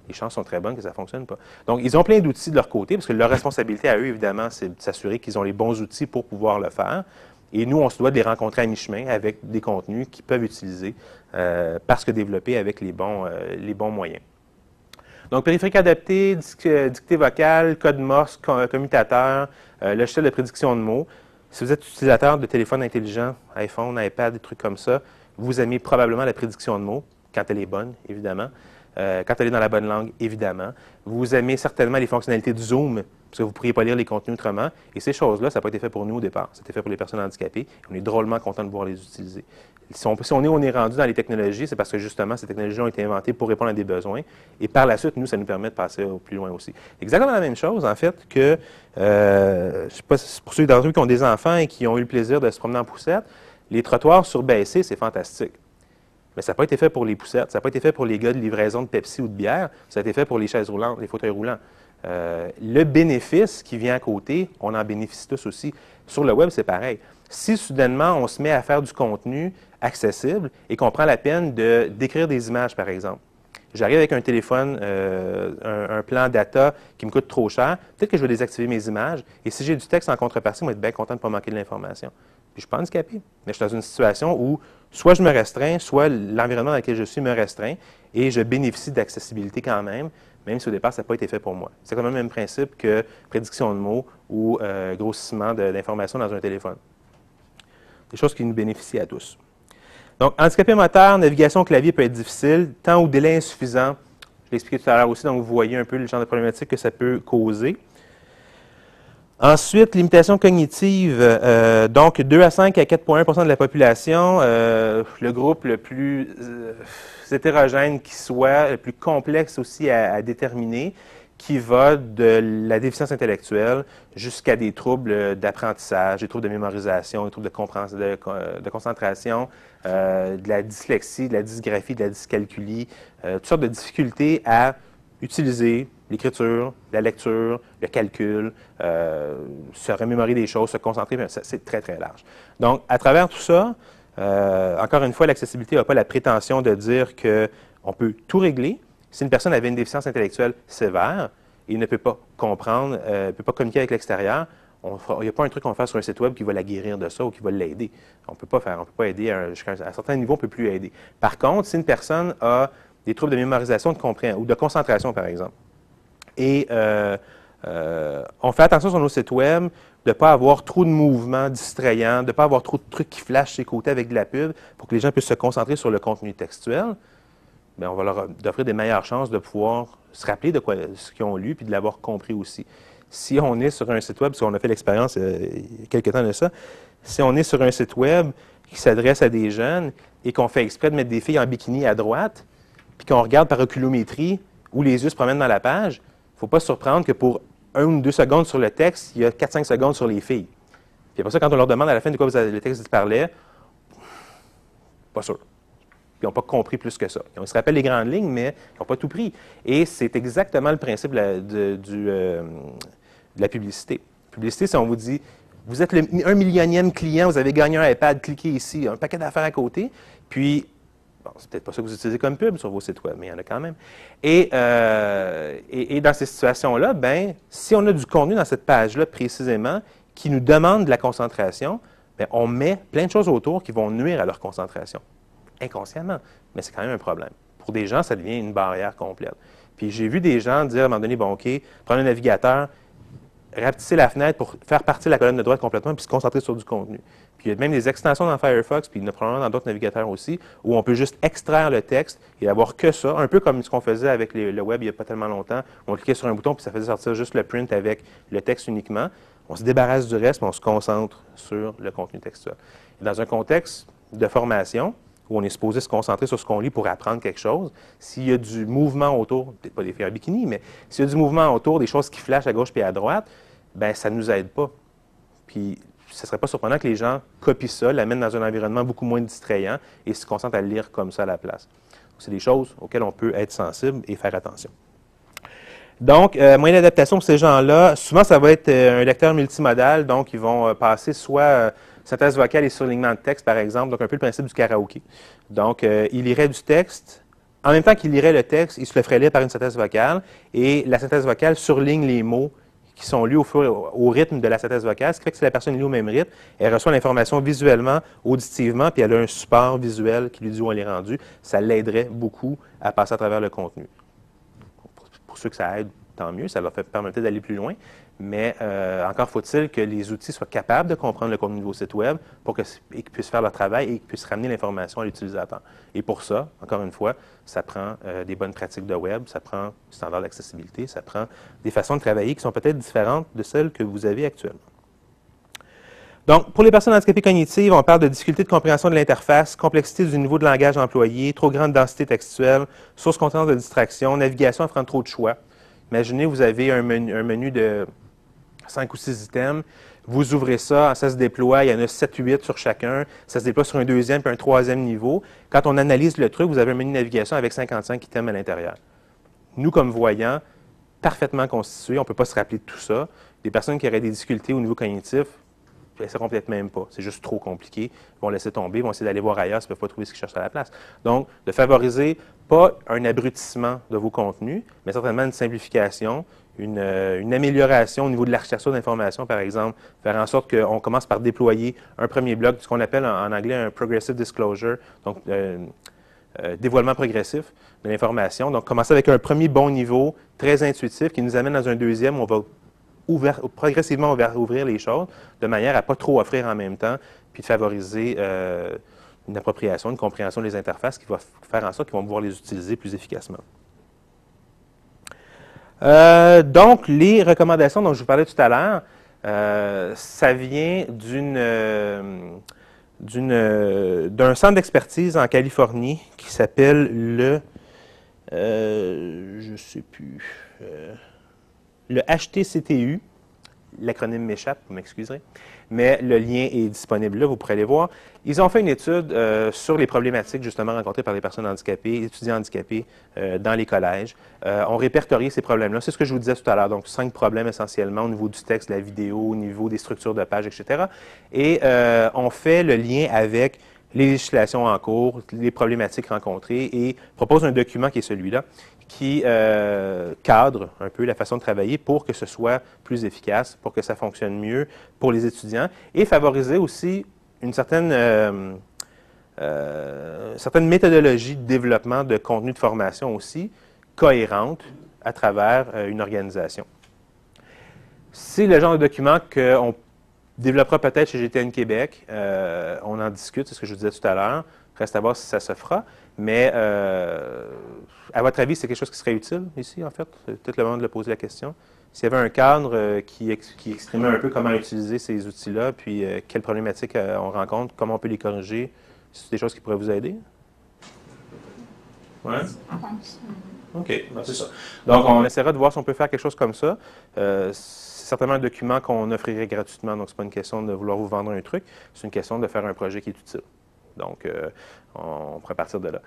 les chances sont très bonnes que ça ne fonctionne pas. Donc, ils ont plein d'outils de leur côté, parce que leur responsabilité à eux, évidemment, c'est de s'assurer qu'ils ont les bons outils pour pouvoir le faire. Et nous, on se doit de les rencontrer à mi-chemin avec des contenus qu'ils peuvent utiliser euh, parce que développés avec les bons, euh, les bons moyens. Donc, périphérique adapté, euh, dictée vocale, code Morse, co- commutateur, logiciel de prédiction de mots. Si vous êtes utilisateur de téléphone intelligent, iPhone, iPad, des trucs comme ça, vous aimez probablement la prédiction de mots, quand elle est bonne, évidemment. Euh, quand elle est dans la bonne langue, évidemment. Vous aimez certainement les fonctionnalités de Zoom, parce que vous ne pourriez pas lire les contenus autrement. Et ces choses-là, ça n'a pas été fait pour nous au départ. C'était fait pour les personnes handicapées. On est drôlement content de pouvoir les utiliser. Si on, est, rendu dans les technologies, c'est parce que justement, ces technologies ont été inventées pour répondre à des besoins. Et par la suite, nous, ça nous permet de passer au plus loin aussi. Exactement la même chose, en fait, que euh, pour ceux d'entre vous qui ont des enfants et qui ont eu le plaisir de se promener en poussette, les trottoirs surbaissés, c'est fantastique. Mais ça n'a pas été fait pour les poussettes, ça n'a pas été fait pour les gars de livraison de Pepsi ou de bière, ça a été fait pour les chaises roulantes, les fauteuils roulants. Euh, le bénéfice qui vient à côté, on en bénéficie tous aussi. Sur le web, c'est pareil. Si soudainement on se met à faire du contenu accessible et qu'on prend la peine de d'écrire des images, par exemple. J'arrive avec un téléphone, euh, un, un plan data qui me coûte trop cher. Peut-être que je vais désactiver mes images. Et si j'ai du texte en contrepartie, je vais être bien content de ne pas manquer de l'information. Puis je suis pas handicapé. Mais je suis dans une situation où soit je me restreins, soit l'environnement dans lequel je suis me restreint et je bénéficie d'accessibilité quand même, même si au départ, ça n'a pas été fait pour moi. C'est quand même le même principe que prédiction de mots ou euh, grossissement d'informations dans un téléphone. Des choses qui nous bénéficient à tous. Donc, handicapé moteur, navigation au clavier peut être difficile, temps ou délai insuffisant. Je l'ai expliqué tout à l'heure aussi, donc vous voyez un peu le genre de problématique que ça peut causer. Ensuite, limitation cognitive, euh, donc 2 à 5 à 4,1% de la population, euh, le groupe le plus euh, hétérogène qui soit, le plus complexe aussi à, à déterminer, qui va de la déficience intellectuelle jusqu'à des troubles d'apprentissage, des troubles de mémorisation, des troubles de, de, euh, de concentration, euh, de la dyslexie, de la dysgraphie, de la dyscalculie, euh, toutes sortes de difficultés à utiliser l'écriture, la lecture, le calcul, euh, se remémorer des choses, se concentrer, c'est très, très large. Donc, à travers tout ça, euh, encore une fois, l'accessibilité n'a pas la prétention de dire qu'on peut tout régler. Si une personne avait une déficience intellectuelle sévère et ne peut pas comprendre, euh, ne peut pas communiquer avec l'extérieur, il n'y a pas un truc qu'on va sur un site web qui va la guérir de ça ou qui va l'aider. On ne peut pas faire, on peut pas aider à un certain niveau, on ne peut plus aider. Par contre, si une personne a des troubles de mémorisation de compréhension ou de concentration, par exemple, et euh, euh, on fait attention sur nos sites web de ne pas avoir trop de mouvements distrayants, de ne pas avoir trop de trucs qui flashent sur les côtés avec de la pub pour que les gens puissent se concentrer sur le contenu textuel. Bien, on va leur offrir des meilleures chances de pouvoir se rappeler de quoi, ce qu'ils ont lu puis de l'avoir compris aussi. Si on est sur un site web, parce qu'on a fait l'expérience euh, il y a quelques temps de ça, si on est sur un site web qui s'adresse à des jeunes et qu'on fait exprès de mettre des filles en bikini à droite, puis qu'on regarde par oculométrie où les yeux se promènent dans la page, ne faut pas se surprendre que pour un ou deux secondes sur le texte, il y a 4-5 secondes sur les filles. Puis après ça, quand on leur demande à la fin de quoi vous avez- le texte parlait, pas sûr. Puis ils n'ont pas compris plus que ça. Ils se rappellent les grandes lignes, mais ils n'ont pas tout pris. Et c'est exactement le principe de la, du, euh, de la publicité. La publicité, c'est on vous dit, vous êtes le un millionième client, vous avez gagné un iPad, cliquez ici, un paquet d'affaires à côté. Puis, c'est peut-être pas ça que vous utilisez comme pub sur vos sites web, mais il y en a quand même. Et, euh, dans ces situations-là, ben, si on a du contenu dans cette page-là précisément qui nous demande de la concentration, ben, on met plein de choses autour qui vont nuire à leur concentration inconsciemment, mais c'est quand même un problème. Pour des gens, ça devient une barrière complète. Puis j'ai vu des gens dire à un moment donné, bon, OK, prendre un navigateur, rapetisser la fenêtre pour faire partir la colonne de droite complètement puis se concentrer sur du contenu. Puis il y a même des extensions dans Firefox, puis il y en a probablement dans d'autres navigateurs aussi, où on peut juste extraire le texte et avoir que ça, un peu comme ce qu'on faisait avec le web il n'y a pas tellement longtemps. On cliquait sur un bouton puis ça faisait sortir juste le print avec le texte uniquement. On se débarrasse du reste, mais on se concentre sur le contenu textuel. dans un contexte de formation, où on est supposé se concentrer sur ce qu'on lit pour apprendre quelque chose, s'il y a du mouvement autour, peut-être pas des filles en bikini, mais s'il y a du mouvement autour, des choses qui flashent à gauche et à droite, ben ça ne nous aide pas. Puis, ce ne serait pas surprenant que les gens copient ça, l'amènent dans un environnement beaucoup moins distrayant et se concentrent à lire comme ça à la place. C'est des choses auxquelles on peut être sensible et faire attention. Donc, euh, moyen d'adaptation pour ces gens-là, souvent ça va être euh, un lecteur multimodal, donc ils vont euh, passer soit synthèse vocale et surlignement de texte, par exemple, donc un peu le principe du karaoké. Donc, il lirait du texte, en même temps qu'il lirait le texte, il se le ferait lire par une synthèse vocale, et la synthèse vocale surligne les mots qui sont lus au, rythme de la synthèse vocale, ce qui fait que si la personne lit au même rythme, elle reçoit l'information visuellement, auditivement, puis elle a un support visuel qui lui dit où elle est rendue. Ça l'aiderait beaucoup à passer à travers le contenu. Pour ceux que ça aide, tant mieux, ça leur fait permettre d'aller plus loin. Mais euh, encore faut-il que les outils soient capables de comprendre le contenu de vos sites Web pour qu'ils puissent faire leur travail et qu'ils puissent ramener l'information à l'utilisateur. Et pour ça, encore une fois, ça prend euh, des bonnes pratiques de Web, ça prend du standard d'accessibilité, ça prend des façons de travailler qui sont peut-être différentes de celles que vous avez actuellement. Donc, pour les personnes handicapées cognitives, on parle de difficulté de compréhension de l'interface, complexité du niveau de langage employé, trop grande densité textuelle, source contenance de distraction, navigation offrant trop de choix. Imaginez, vous avez un menu de cinq ou six items. Vous ouvrez ça, ça se déploie, il y en a 7 8 sur chacun. Ça se déploie sur un deuxième puis un troisième niveau. Quand on analyse le truc, vous avez un menu de navigation avec 55 items à l'intérieur. Nous, comme voyants, parfaitement constitués, on ne peut pas se rappeler de tout ça. Des personnes qui auraient des difficultés au niveau cognitif, ne essaieront peut-être même pas. C'est juste trop compliqué. Ils vont laisser tomber, ils vont essayer d'aller voir ailleurs s'ils ne peuvent pas trouver ce qu'ils cherchent à la place. Donc, de favoriser pas un abrutissement de vos contenus, mais certainement une simplification, euh, une, amélioration au niveau de l'architecture d'information, par exemple, faire en sorte qu'on commence par déployer un premier bloc, ce qu'on appelle en, anglais un progressive disclosure, donc euh, euh, dévoilement progressif de l'information. Donc, commencer avec un premier bon niveau, très intuitif, qui nous amène dans un deuxième où on va progressivement ouvrir les choses de manière à ne pas trop offrir en même temps, puis de favoriser une appropriation, une compréhension des interfaces qui va faire en sorte qu'ils vont pouvoir les utiliser plus efficacement. Euh, donc, les recommandations dont je vous parlais tout à l'heure, euh, ça vient d'une, euh, d'un centre d'expertise en Californie qui s'appelle le, je sais plus, le HTCTU. L'acronyme m'échappe, vous m'excuserez mais le lien est disponible là, vous pourrez aller voir. Ils ont fait une étude euh, sur les problématiques justement rencontrées par les personnes handicapées, étudiants handicapés euh, dans les collèges. Euh, on répertorie ces problèmes-là. C'est ce que je vous disais tout à l'heure. Donc, cinq problèmes essentiellement au niveau du texte, de la vidéo, au niveau des structures de page, etc. Et on fait le lien avec les législations en cours, les problématiques rencontrées et propose un document qui est celui-là, qui euh, cadre un peu la façon de travailler pour que ce soit plus efficace, pour que ça fonctionne mieux pour les étudiants et favoriser aussi une certaine, euh, euh, certaine méthodologie de développement de contenu de formation aussi cohérente à travers une organisation. C'est le genre de document qu'on développera peut-être chez GTN Québec. on en discute, c'est ce que je vous disais tout à l'heure. Reste à voir si ça se fera. Mais à votre avis, c'est quelque chose qui serait utile ici, en fait? C'est peut-être le moment de le poser la question. S'il y avait un cadre euh, qui, exprimait un peu comment utiliser ces outils-là, puis euh, quelles problématiques on rencontre, comment on peut les corriger, c'est des choses qui pourraient vous aider? Oui? OK, ben, c'est ça. Donc, on essaiera de voir si on peut faire quelque chose comme ça. c'est certainement un document qu'on offrirait gratuitement, donc ce n'est pas une question de vouloir vous vendre un truc, c'est une question de faire un projet qui est utile. Donc, euh, on pourrait partir de là.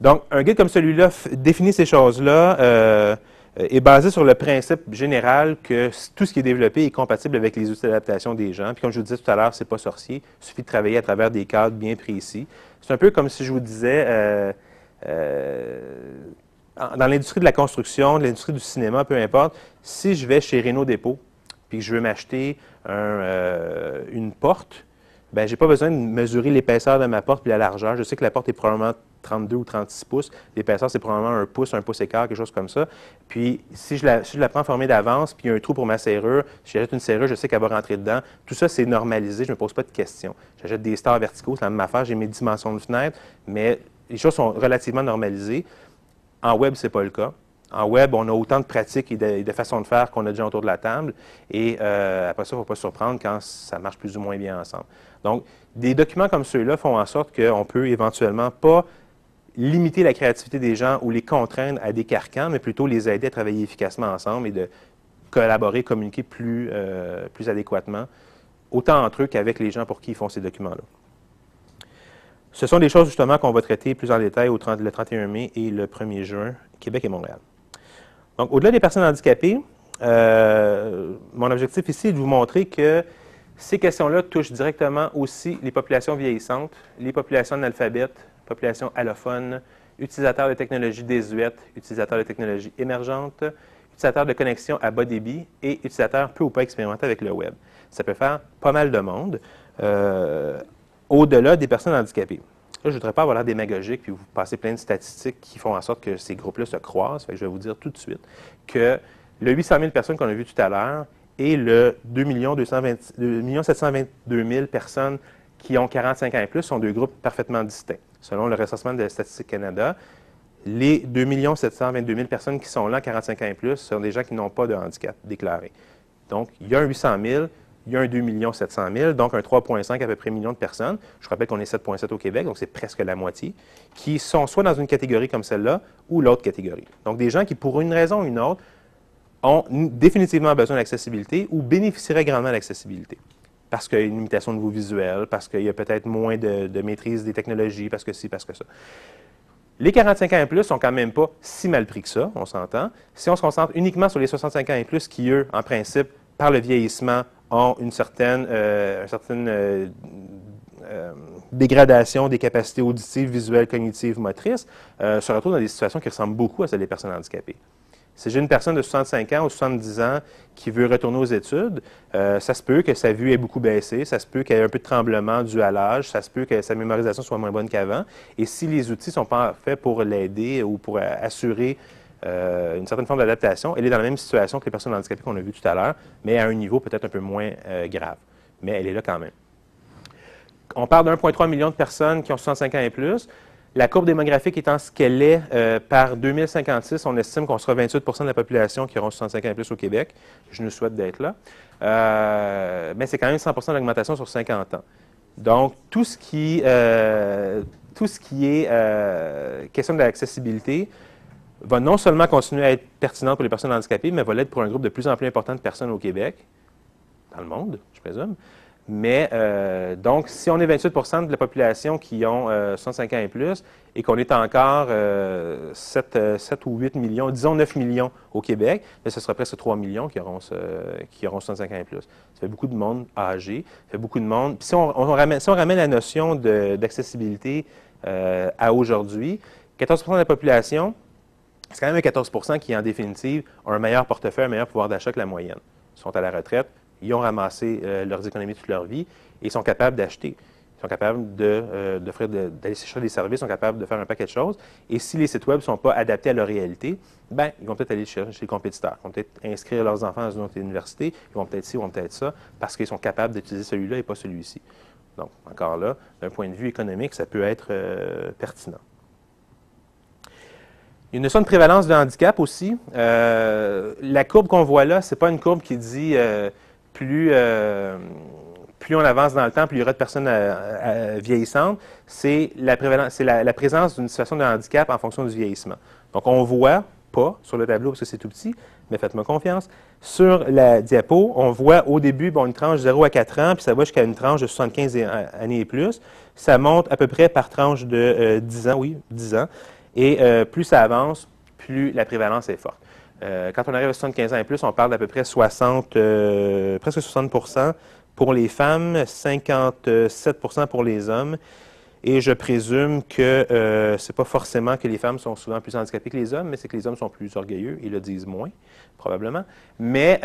Donc, un guide comme celui-là définit ces choses-là, euh, est basé sur le principe général que tout ce qui est développé est compatible avec les outils d'adaptation des gens. Puis, comme je vous disais tout à l'heure, c'est pas sorcier. Il suffit de travailler à travers des cadres bien précis. C'est un peu comme si je vous disais, euh, dans l'industrie de la construction, de l'industrie du cinéma, peu importe, si je vais chez Renault Dépôt, puis que je veux m'acheter une porte, ben j'ai pas besoin de mesurer l'épaisseur de ma porte et la largeur. Je sais que la porte est probablement 32 ou 36 pouces. L'épaisseur, c'est probablement un pouce, un pouce écart, quelque chose comme ça. Puis, si je la, si je la prends formée d'avance, puis il y a un trou pour ma serrure, si j'achète une serrure, je sais qu'elle va rentrer dedans. Tout ça, c'est normalisé. Je ne me pose pas de questions. J'achète des stars verticaux, c'est la même affaire. J'ai mes dimensions de fenêtre, mais les choses sont relativement normalisées. En web, ce n'est pas le cas. En web, on a autant de pratiques et de, façons de faire qu'on a déjà autour de la table. Et euh, après ça, il ne faut pas se surprendre quand ça marche plus ou moins bien ensemble. Donc, des documents comme ceux-là font en sorte qu'on peut éventuellement pas limiter la créativité des gens ou les contraindre à des carcans, mais plutôt les aider à travailler efficacement ensemble et de collaborer, communiquer plus, euh, plus adéquatement, autant entre eux qu'avec les gens pour qui ils font ces documents-là. Ce sont des choses justement qu'on va traiter plus en détail au le 31 mai et le 1er juin, Québec et Montréal. Donc, au-delà des personnes handicapées, euh, mon objectif ici est de vous montrer que ces questions-là touchent directement aussi les populations vieillissantes, les populations analphabètes, populations allophones, utilisateurs de technologies désuètes, utilisateurs de technologies émergentes, utilisateurs de connexion à bas débit et utilisateurs peu ou pas expérimentés avec le web. Ça peut faire pas mal de monde. Euh, au-delà des personnes handicapées. Là, je ne voudrais pas avoir l'air démagogique puis vous passer plein de statistiques qui font en sorte que ces groupes-là se croisent. je vais vous dire tout de suite que le 800 000 personnes qu'on a vues tout à l'heure et le 2 722 000 personnes qui ont 45 ans et plus sont deux groupes parfaitement distincts. Selon le recensement de Statistique Canada, les 2 722 000 personnes qui sont là, 45 ans et plus, sont des gens qui n'ont pas de handicap déclaré. Donc, il y a un 800 000, il y a un 2 700 000, donc un 3,5 à peu près millions de personnes. Je rappelle qu'on est 7,7 au Québec, donc c'est presque la moitié, qui sont soit dans une catégorie comme celle-là ou l'autre catégorie. Donc des gens qui, pour une raison ou une autre, ont définitivement besoin d'accessibilité ou bénéficieraient grandement de. Parce qu'il y a une limitation de niveau visuel, parce qu'il y a peut-être moins de, maîtrise des technologies, parce que ci, parce que ça. Les 45 ans et plus sont quand même pas si mal pris que ça, on s'entend. Si on se concentre uniquement sur les 65 ans et plus qui, eux, en principe, par le vieillissement, ont une certaine, euh, euh, euh, dégradation des capacités auditives, visuelles, cognitives, motrices, se retrouvent dans des situations qui ressemblent beaucoup à celles des personnes handicapées. Si j'ai une personne de 65 ans ou 70 ans qui veut retourner aux études, ça se peut que sa vue ait beaucoup baissé, ça se peut qu'elle ait un peu de tremblement dû à l'âge, ça se peut que sa mémorisation soit moins bonne qu'avant. Et si les outils ne sont pas faits pour l'aider ou pour assurer euh, une certaine forme d'adaptation. Elle est dans la même situation que les personnes handicapées qu'on a vues tout à l'heure, mais à un niveau peut-être un peu moins euh, grave. Mais elle est là quand même. On parle d'1,3 million de personnes qui ont 65 ans et plus. La courbe démographique étant ce qu'elle est, euh, par 2056, on estime qu'on sera 28% de la population qui auront 65 ans et plus au Québec. Je nous souhaite d'être là. mais c'est quand même 100% d'augmentation sur 50 ans. Donc, tout ce qui, tout ce qui est question de l'accessibilité, va non seulement continuer à être pertinente pour les personnes handicapées, mais va l'être pour un groupe de plus en plus important de personnes au Québec, dans le monde, je présume. Mais euh, donc, si on est 28% de la population qui ont 65 euh, ans et plus et qu'on est encore 7, euh, ou 8 millions, disons 9 millions au Québec, mais ce sera presque 3 millions qui auront, qui auront 65 ans et plus. Ça fait beaucoup de monde âgé, ça fait beaucoup de monde. Si on, ramène, la notion d'accessibilité à aujourd'hui, 14% de la population, c'est quand même un 14% qui, en définitive, ont un meilleur portefeuille, un meilleur pouvoir d'achat que la moyenne. Ils sont à la retraite, ils ont ramassé euh, leurs économies toute leur vie et ils sont capables d'acheter. Ils sont capables euh, d'aller chercher des services, ils sont capables de faire un paquet de choses. Et si les sites Web ne sont pas adaptés à leur réalité, ben, ils vont peut-être aller chercher les compétiteurs. Ils vont peut-être inscrire leurs enfants dans une autre université. Ils vont peut-être ci, ils vont peut-être ça, parce qu'ils sont capables d'utiliser celui-là et pas celui-ci. Donc, encore là, d'un point de vue économique, ça peut être euh, pertinent. Une notion de prévalence de handicap aussi. Euh, la courbe qu'on voit là, ce n'est pas une courbe qui dit plus, euh, plus on avance dans le temps, plus il y aura de personnes vieillissantes. C'est la, la, présence d'une situation de handicap en fonction du vieillissement. Donc, on voit pas sur le tableau parce que c'est tout petit, mais faites-moi confiance. Sur la diapo, on voit au début bon, une tranche de 0 à 4 ans, puis ça va jusqu'à une tranche de 75 années et plus. Ça monte à peu près par tranche de 10 ans, oui, 10 ans. Et euh, plus ça avance, plus la prévalence est forte. Euh, quand on arrive à 75 ans et plus, on parle d'à peu près 60, euh, presque 60% pour les femmes, 57% pour les hommes. Et je présume que ce n'est pas forcément que les femmes sont souvent plus handicapées que les hommes, mais c'est que les hommes sont plus orgueilleux, ils le disent moins, probablement. Mais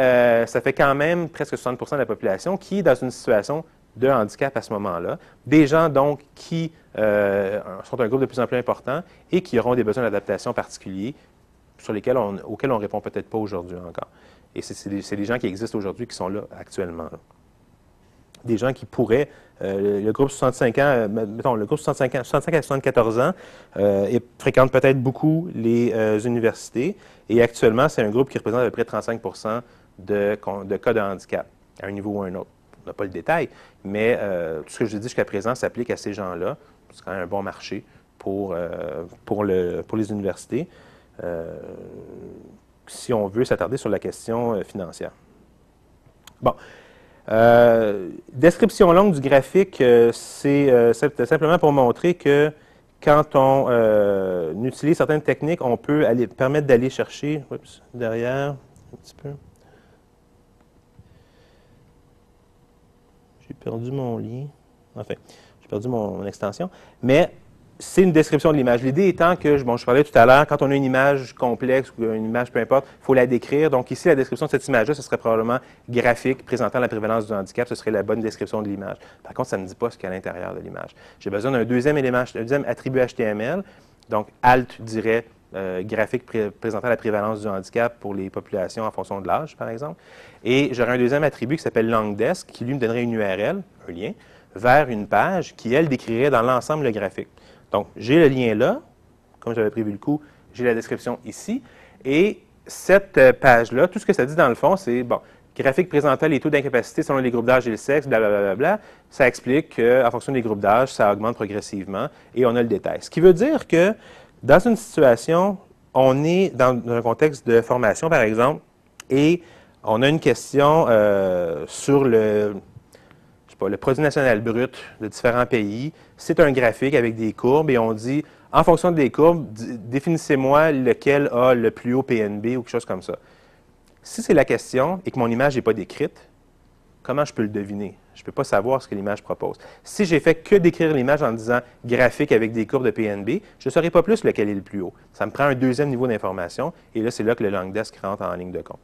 ça fait quand même presque 60% de la population qui est dans une situation de handicap à ce moment-là. Des gens, donc, qui euh, sont un groupe de plus en plus important et qui auront des besoins d'adaptation particuliers sur lesquels on, auxquels on répond peut-être pas aujourd'hui encore. Et c'est des, gens qui existent aujourd'hui qui sont là actuellement. des gens qui pourraient, euh, le groupe 65 ans, euh, mettons, le groupe 65, ans, 65 à 74 ans euh, fréquente peut-être beaucoup les universités et actuellement, c'est un groupe qui représente à peu près 35 de, de cas de handicap à un niveau ou à un autre. On n'a pas le détail, mais tout ce que je dis jusqu'à présent s'applique à ces gens-là. C'est quand même un bon marché pour, pour, le, pour les universités si on veut s'attarder sur la question financière. Bon. Euh, description longue du graphique, euh, c'est euh, simplement pour montrer que quand on utilise certaines techniques, on peut permettre d'aller chercher, oups, derrière, un petit peu. J'ai perdu mon lien. Enfin, j'ai perdu mon, mon extension. Mais c'est une description de l'image. L'idée étant que, bon, je parlais tout à l'heure, quand on a une image complexe ou une image peu importe, il faut la décrire. Donc ici, la description de cette image-là, ce serait probablement graphique, présentant la prévalence du handicap. Ce serait la bonne description de l'image. Par contre, ça ne dit pas ce qu'il y a à l'intérieur de l'image. J'ai besoin d'un deuxième élément, un deuxième attribut HTML. Donc, alt dirait euh, graphique présentant la prévalence du handicap pour les populations en fonction de l'âge, par exemple. Et j'aurais un deuxième attribut qui s'appelle LongDesk, qui lui me donnerait une URL, un lien, vers une page qui, elle, décrirait dans l'ensemble le graphique. Donc, j'ai le lien là, comme j'avais prévu le coup, j'ai la description ici, et cette euh, page-là, tout ce que ça dit dans le fond, c'est, bon, graphique présentant les taux d'incapacité selon les groupes d'âge et le sexe, blablabla, bla, ça explique qu'en fonction des groupes d'âge, ça augmente progressivement, et on a le détail. Ce qui veut dire que, dans une situation, on est dans, un contexte de formation, par exemple, et on a une question euh, sur le, le produit national brut de différents pays, c'est un graphique avec des courbes et on dit, en fonction des courbes, définissez-moi lequel a le plus haut PNB ou quelque chose comme ça. Si c'est la question et que mon image n'est pas décrite, comment je peux le deviner? Je ne peux pas savoir ce que l'image propose. Si j'ai fait que décrire l'image en disant graphique avec des courbes de PNB, je ne saurais pas plus lequel est le plus haut. Ça me prend un deuxième niveau d'information et là, c'est là que le Langdesk rentre en ligne de compte.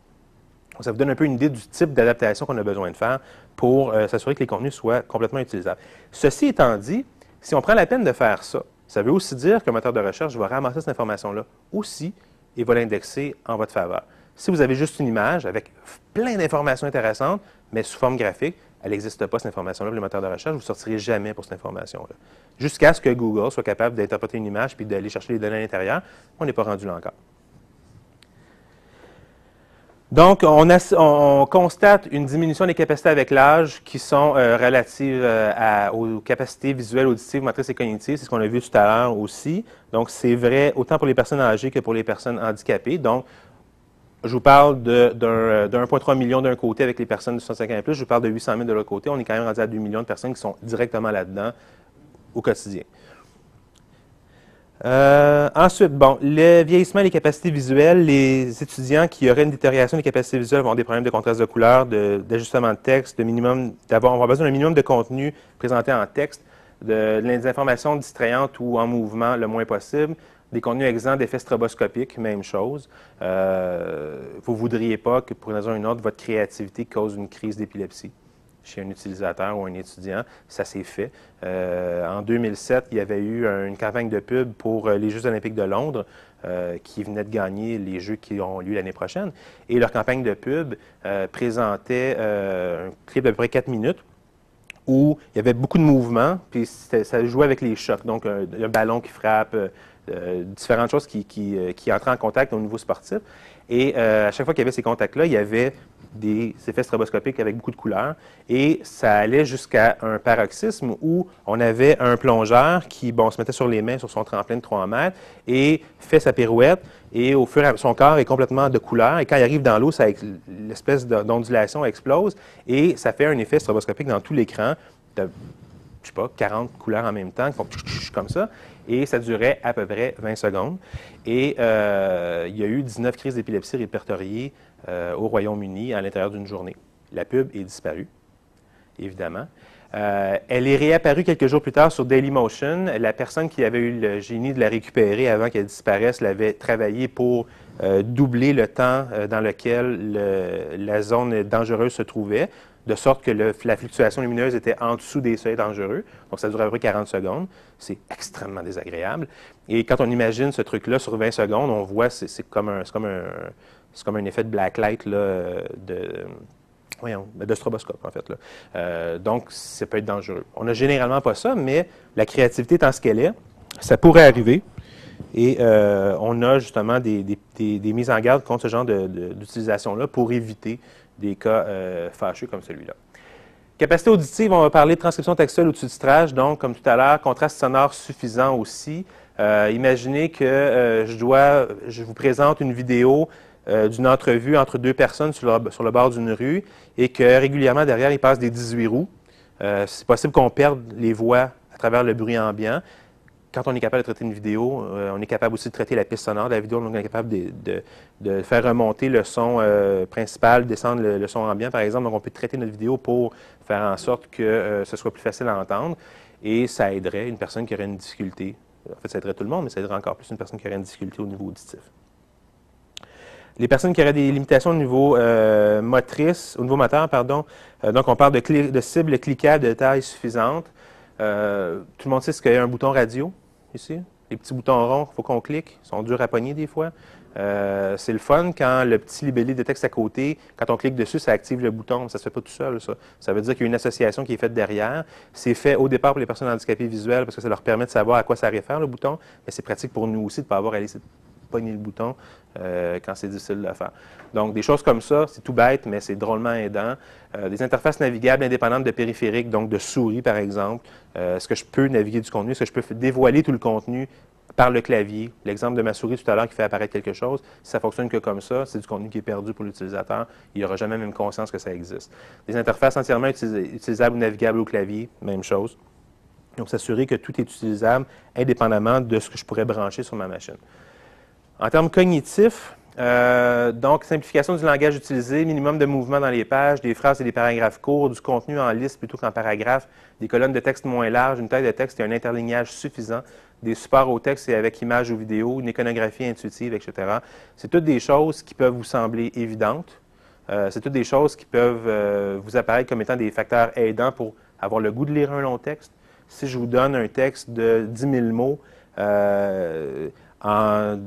Ça vous donne un peu une idée du type d'adaptation qu'on a besoin de faire pour euh, s'assurer que les contenus soient complètement utilisables. Ceci étant dit, si on prend la peine de faire ça, ça veut aussi dire le moteur de recherche va ramasser cette information-là aussi et va l'indexer en votre faveur. Si vous avez juste une image avec plein d'informations intéressantes, mais sous forme graphique, elle n'existe pas, cette information-là, le moteur de recherche, vous ne sortirez jamais pour cette information-là. Jusqu'à ce que Google soit capable d'interpréter une image puis d'aller chercher les données à l'intérieur, on n'est pas rendu là encore. Donc, on, constate une diminution des capacités avec l'âge qui sont euh, relatives euh, aux capacités visuelles, auditives, motrices et cognitives. C'est ce qu'on a vu tout à l'heure aussi. Donc, c'est vrai autant pour les personnes âgées que pour les personnes handicapées. Donc, je vous parle de, d'un 1,3 million d'un côté avec les personnes de 65 ans et plus. Je vous parle de 800 000 de l'autre côté. On est quand même rendu à 2 millions de personnes qui sont directement là-dedans au quotidien. Euh, ensuite, bon, le vieillissement des capacités visuelles, les étudiants qui auraient une détérioration des capacités visuelles vont avoir des problèmes de contraste de couleur, d'ajustement de, texte, de minimum, d'avoir, on besoin d'un minimum de contenu présenté en texte, de, des informations distrayantes ou en mouvement le moins possible, des contenus exempts d'effets stroboscopiques, même chose. Euh, vous ne voudriez pas que, pour une raison ou une autre, votre créativité cause une crise d'épilepsie chez un utilisateur ou un étudiant. Ça s'est fait. Euh, en 2007, il y avait eu une campagne de pub pour euh, les Jeux olympiques de Londres euh, qui venaient de gagner les Jeux qui ont lieu l'année prochaine. Et leur campagne de pub présentait un clip d'à peu près 4 minutes où il y avait beaucoup de mouvements, puis ça jouait avec les chocs. Donc, un, ballon qui frappe, différentes choses qui, qui, entraient en contact au niveau sportif. Et à chaque fois qu'il y avait ces contacts-là, il y avait des effets stroboscopiques avec beaucoup de couleurs. Et ça allait jusqu'à un paroxysme où on avait un plongeur qui bon, se mettait sur les mains sur son tremplin de 3 mètres et fait sa pirouette. Et au fur et à mesure, son corps est complètement de couleur. Et quand il arrive dans l'eau, l'espèce d'ondulation explose et ça fait un effet stroboscopique dans tout l'écran de, je sais pas, 40 couleurs en même temps qui font comme ça. Et ça durait à peu près 20 secondes. Et euh, il y a eu 19 crises d'épilepsie répertoriées euh, au Royaume-Uni à l'intérieur d'une journée. La pub est disparue, évidemment. Euh, elle est réapparue quelques jours plus tard sur Dailymotion. La personne qui avait eu le génie de la récupérer avant qu'elle disparaisse l'avait travaillé pour doubler le temps dans lequel la zone dangereuse se trouvait, de sorte que la fluctuation lumineuse était en dessous des seuils dangereux. Donc, ça durait à peu près 40 secondes. C'est extrêmement désagréable. Et quand on imagine ce truc-là sur 20 secondes, on voit, c'est comme un, c'est comme un effet de blacklight de, de stroboscope, en fait. Là. donc, ça peut être dangereux. On n'a généralement pas ça, mais la créativité étant ce qu'elle est, ça pourrait arriver. Et on a justement des, des, mises en garde contre ce genre d'utilisation-là pour éviter des cas fâcheux comme celui-là. Capacité auditive, on va parler de transcription textuelle ou de sous-titrage, donc comme tout à l'heure, contraste sonore suffisant aussi. Euh, imaginez que euh, je dois, je vous présente une vidéo euh, d'une entrevue entre deux personnes sur le, sur le bord d'une rue et que régulièrement derrière il passe des 18 roues. c'est possible qu'on perde les voix à travers le bruit ambiant quand on est capable de traiter une vidéo, euh, on est capable aussi de traiter la piste sonore de la vidéo. Donc, on est capable de, faire remonter le son euh, principal, descendre le, son ambiant, par exemple. Donc, on peut traiter notre vidéo pour faire en sorte que euh, ce soit plus facile à entendre. Et ça aiderait une personne qui aurait une difficulté. En fait, ça aiderait tout le monde, mais ça aiderait encore plus une personne qui aurait une difficulté au niveau auditif. Les personnes qui auraient des limitations au niveau motrice, au niveau moteur, pardon, donc on parle de, cibles cliquables de taille suffisante. tout le monde sait ce qu'est un bouton radio ici. Les petits boutons ronds, il faut qu'on clique. Ils sont durs à pogner des fois. Euh, c'est le fun quand le petit libellé de texte à côté, quand on clique dessus, ça active le bouton. Ça ne se fait pas tout seul, ça. Ça veut dire qu'il y a une association qui est faite derrière. C'est fait au départ pour les personnes handicapées visuelles parce que ça leur permet de savoir à quoi ça réfère, le bouton. Mais c'est pratique pour nous aussi de ne pas avoir à aller pogner le bouton euh, quand c'est difficile de le faire. Donc, des choses comme ça, c'est tout bête, mais c'est drôlement aidant. Euh, des interfaces navigables indépendantes de périphériques, donc de souris, par exemple. Euh, est-ce que je peux naviguer du contenu? Est-ce que je peux dévoiler tout le contenu par le clavier? L'exemple de ma souris tout à l'heure qui fait apparaître quelque chose, si ça fonctionne que comme ça, c'est du contenu qui est perdu pour l'utilisateur. Il n'aura jamais même conscience que ça existe. Des interfaces entièrement utilisables ou navigables au clavier, même chose. Donc, s'assurer que tout est utilisable indépendamment de ce que je pourrais brancher sur ma machine. En termes cognitifs, euh, donc, simplification du langage utilisé, minimum de mouvement dans les pages, des phrases et des paragraphes courts, du contenu en liste plutôt qu'en paragraphe, des colonnes de texte moins larges, une taille de texte et un interlignage suffisant, des supports au texte et avec images ou vidéos, une iconographie intuitive, etc. C'est toutes des choses qui peuvent vous sembler évidentes. Euh, c'est toutes des choses qui peuvent euh, vous apparaître comme étant des facteurs aidants pour avoir le goût de lire un long texte. Si je vous donne un texte de 10 000 mots en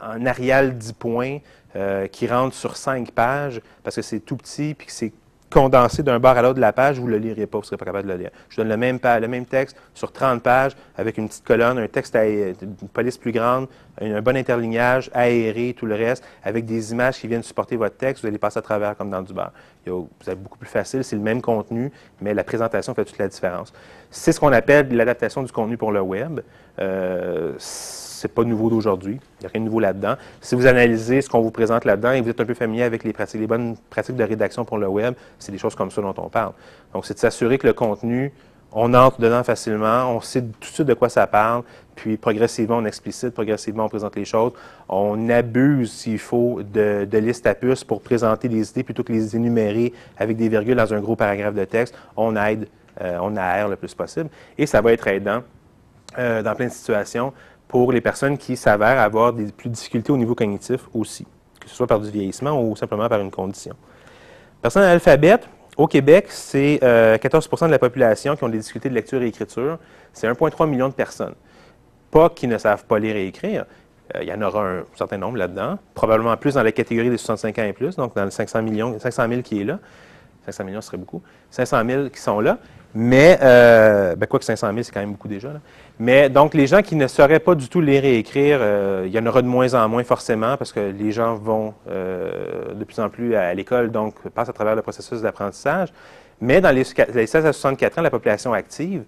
un Arial 10 points euh, qui rentre sur 5 pages parce que c'est tout petit puis que c'est condensé d'un bord à l'autre de la page, vous ne le lirez pas, vous ne serez pas capable de le lire. Je donne le même, le même texte sur 30 pages avec une petite colonne, un texte, à, une police plus grande, un, bon interlignage, aéré, tout le reste, avec des images qui viennent supporter votre texte, vous allez passer à travers comme dans du beurre. Vous avez beaucoup plus facile, c'est le même contenu, mais la présentation fait toute la différence. C'est ce qu'on appelle l'adaptation du contenu pour le web. Euh, c'est pas nouveau d'aujourd'hui. Il n'y a rien de nouveau là-dedans. Si vous analysez ce qu'on vous présente là-dedans et vous êtes un peu familier avec les les bonnes pratiques de rédaction pour le web, c'est des choses comme ça dont on parle. Donc, c'est de s'assurer que le contenu, on entre dedans facilement, on sait tout de suite de quoi ça parle, puis progressivement on explicite, progressivement on présente les choses. On abuse, s'il faut, de, listes à puces pour présenter des idées plutôt que les énumérer avec des virgules dans un gros paragraphe de texte. On aide, euh, on aère le plus possible et ça va être aidant euh, dans plein de situations pour les personnes qui s'avèrent avoir des plus de difficultés au niveau cognitif aussi, que ce soit par du vieillissement ou simplement par une condition. Personnes analphabètes, au Québec, c'est 14% euh, de la population qui ont des difficultés de lecture et écriture. C'est 1,3 million de personnes. Pas qui ne savent pas lire et écrire. Euh, il y en aura un certain nombre là-dedans, probablement plus dans la catégorie des 65 ans et plus, donc dans les 500, millions, 500 000 qui est là. 500 millions, ce serait beaucoup. 500 000 qui sont là. Mais, euh, ben, quoi que 500 000, c'est quand même beaucoup déjà. Mais donc, les gens qui ne sauraient pas du tout lire et écrire, euh, il y en aura de moins en moins forcément parce que les gens vont euh, de plus en plus à, l'école, donc passent à travers le processus d'apprentissage. Mais dans les, 16 à 64 ans, la population active,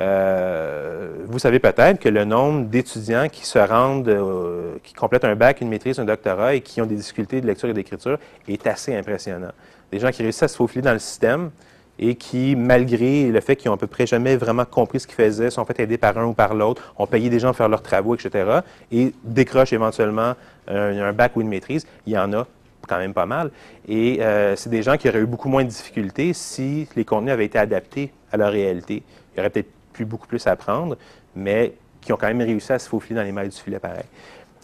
euh, vous savez peut-être que le nombre d'étudiants qui se rendent, qui complètent un bac, une maîtrise, un doctorat et qui ont des difficultés de lecture et d'écriture est assez impressionnant. Des gens qui réussissent à se faufiler dans le système, et qui, malgré le fait qu'ils ont à peu près jamais vraiment compris ce qu'ils faisaient, sont fait aider par un ou par l'autre, ont payé des gens pour faire leurs travaux, etc., et décrochent éventuellement un, bac ou une maîtrise. Il y en a quand même pas mal. Et euh, c'est des gens qui auraient eu beaucoup moins de difficultés si les contenus avaient été adaptés à leur réalité. Il y aurait peut-être pu beaucoup plus apprendre, mais qui ont quand même réussi à se faufiler dans les mailles du filet pareil.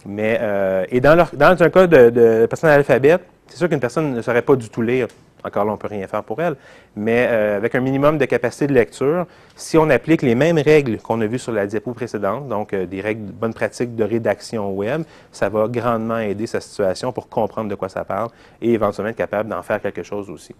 Mais, euh, et dans, leur, un cas de, de personne analphabète, c'est sûr qu'une personne ne saurait pas du tout lire Encore là, on ne peut rien faire pour elle. Mais euh, avec un minimum de capacité de lecture, si on applique les mêmes règles qu'on a vues sur la diapo précédente, donc euh, des règles de bonne pratique de rédaction web, ça va grandement aider sa situation pour comprendre de quoi ça parle et éventuellement être capable d'en faire quelque chose aussi.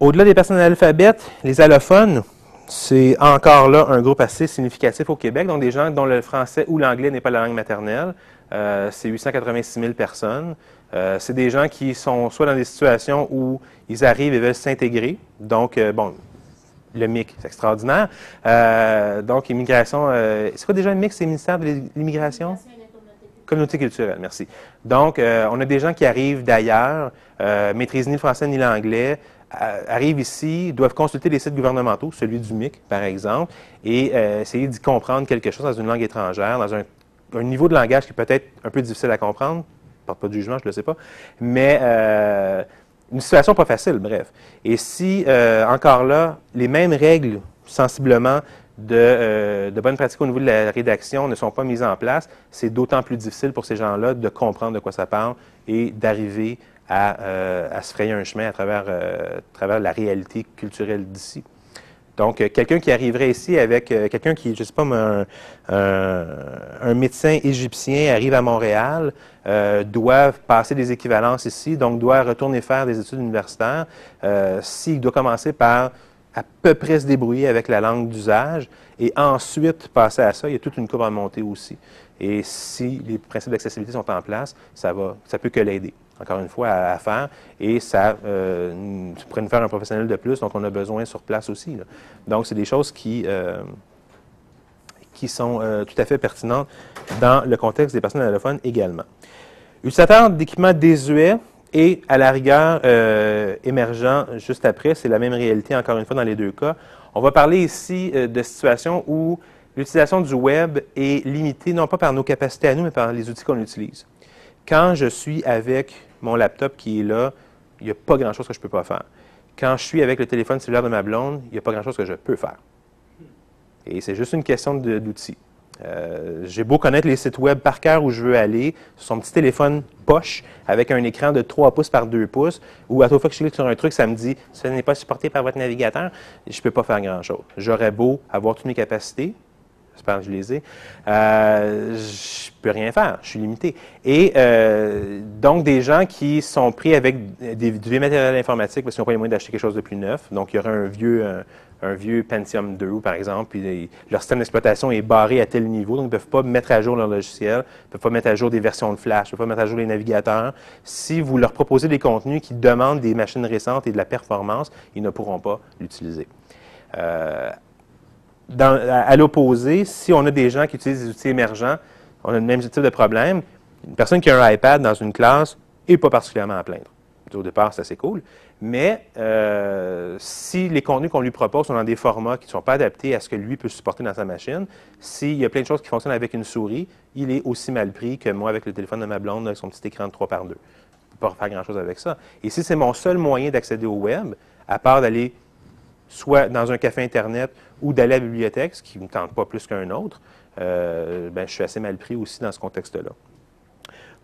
Au-delà des personnes analphabètes, les allophones, c'est encore là un groupe assez significatif au Québec, donc des gens dont le français ou l'anglais n'est pas la langue maternelle. Euh, c'est 886 000 personnes. Euh, c'est des gens qui sont soit dans des situations où ils arrivent et veulent s'intégrer. Donc, euh, bon, le MIC, c'est extraordinaire. donc, immigration, c'est quoi déjà le MIC? C'est le ministère de l'immigration? Communauté culturelle, merci. Donc, on a des gens qui arrivent d'ailleurs, maîtrisent ni le français ni l'anglais, arrivent ici, doivent consulter les sites gouvernementaux, celui du MIC, par exemple, et essayer d'y comprendre quelque chose dans une langue étrangère, dans un un niveau de langage qui est peut-être un peu difficile à comprendre. Porte pas de jugement, je ne le sais pas. Mais euh, une situation pas facile, bref. Et si, euh, encore là, les mêmes règles, sensiblement, de, euh, de bonnes pratiques au niveau de la rédaction ne sont pas mises en place, c'est d'autant plus difficile pour ces gens-là de comprendre de quoi ça parle et d'arriver à, à, se frayer un chemin à travers, à travers la réalité culturelle d'ici. Donc, euh, quelqu'un qui arriverait ici avec euh, quelqu'un qui, je ne sais pas, un, un, médecin égyptien arrive à Montréal, euh, doit passer des équivalences ici, donc doit retourner faire des études universitaires. S'il doit commencer par à peu près se débrouiller avec la langue d'usage et ensuite passer à ça, il y a toute une courbe à monter aussi. Et si les principes d'accessibilité sont en place, ça va, ça peut que l'aider encore une fois, à, faire. Et ça, euh, pourrait nous faire un professionnel de plus dont on a besoin sur place aussi. Donc, c'est des choses qui, euh, qui sont euh, tout à fait pertinentes dans le contexte des personnes allophones également. Utilisateurs d'équipements désuets et, à la rigueur, émergents juste après, c'est la même réalité, encore une fois, dans les deux cas. On va parler ici de situations où l'utilisation du web est limitée, non pas par nos capacités à nous, mais par les outils qu'on utilise. Quand je suis avec mon laptop qui est là, il n'y a pas grand-chose que je ne peux pas faire. Quand je suis avec le téléphone cellulaire de ma blonde, il n'y a pas grand-chose que je peux faire. Et c'est juste une question d'outils. Euh, j'ai beau connaître les sites web par cœur où je veux aller, sur son petit téléphone poche avec un écran de 3 pouces par 2 pouces, ou à chaque fois que je clique sur un truc, ça me dit ce n'est pas supporté par votre navigateur, je ne peux pas faire grand-chose. J'aurais beau avoir toutes mes capacités, J'espère que je les ai. Euh, je peux rien faire, je suis limité. Et euh, donc, des gens qui sont pris avec des, du matériel informatique parce qu'ils n'ont pas les moyens d'acheter quelque chose de plus neuf. Donc, il y aurait un vieux, un, vieux Pentium 2, par exemple, puis leur système d'exploitation est barré à tel niveau, donc ils ne peuvent pas mettre à jour leur logiciel, ils ne peuvent pas mettre à jour des versions de Flash, ils ne peuvent pas mettre à jour les navigateurs. Si vous leur proposez des contenus qui demandent des machines récentes et de la performance, ils ne pourront pas l'utiliser. Euh, à, l'opposé, si on a des gens qui utilisent des outils émergents, on a le même type de problème. Une personne qui a un iPad dans une classe n'est pas particulièrement à plaindre. Au départ, c'est assez cool. Mais euh, si les contenus qu'on lui propose sont dans des formats qui ne sont pas adaptés à ce que lui peut supporter dans sa machine, s'il y a plein de choses qui fonctionnent avec une souris, il est aussi mal pris que moi avec le téléphone de ma blonde avec son petit écran de 3 par 2. Je ne peux pas faire grand-chose avec ça. Et si c'est mon seul moyen d'accéder au web, à part d'aller soit dans un café Internet ou d'aller à la bibliothèque, ce qui ne me tente pas plus qu'un autre, euh, ben, je suis assez mal pris aussi dans ce contexte-là.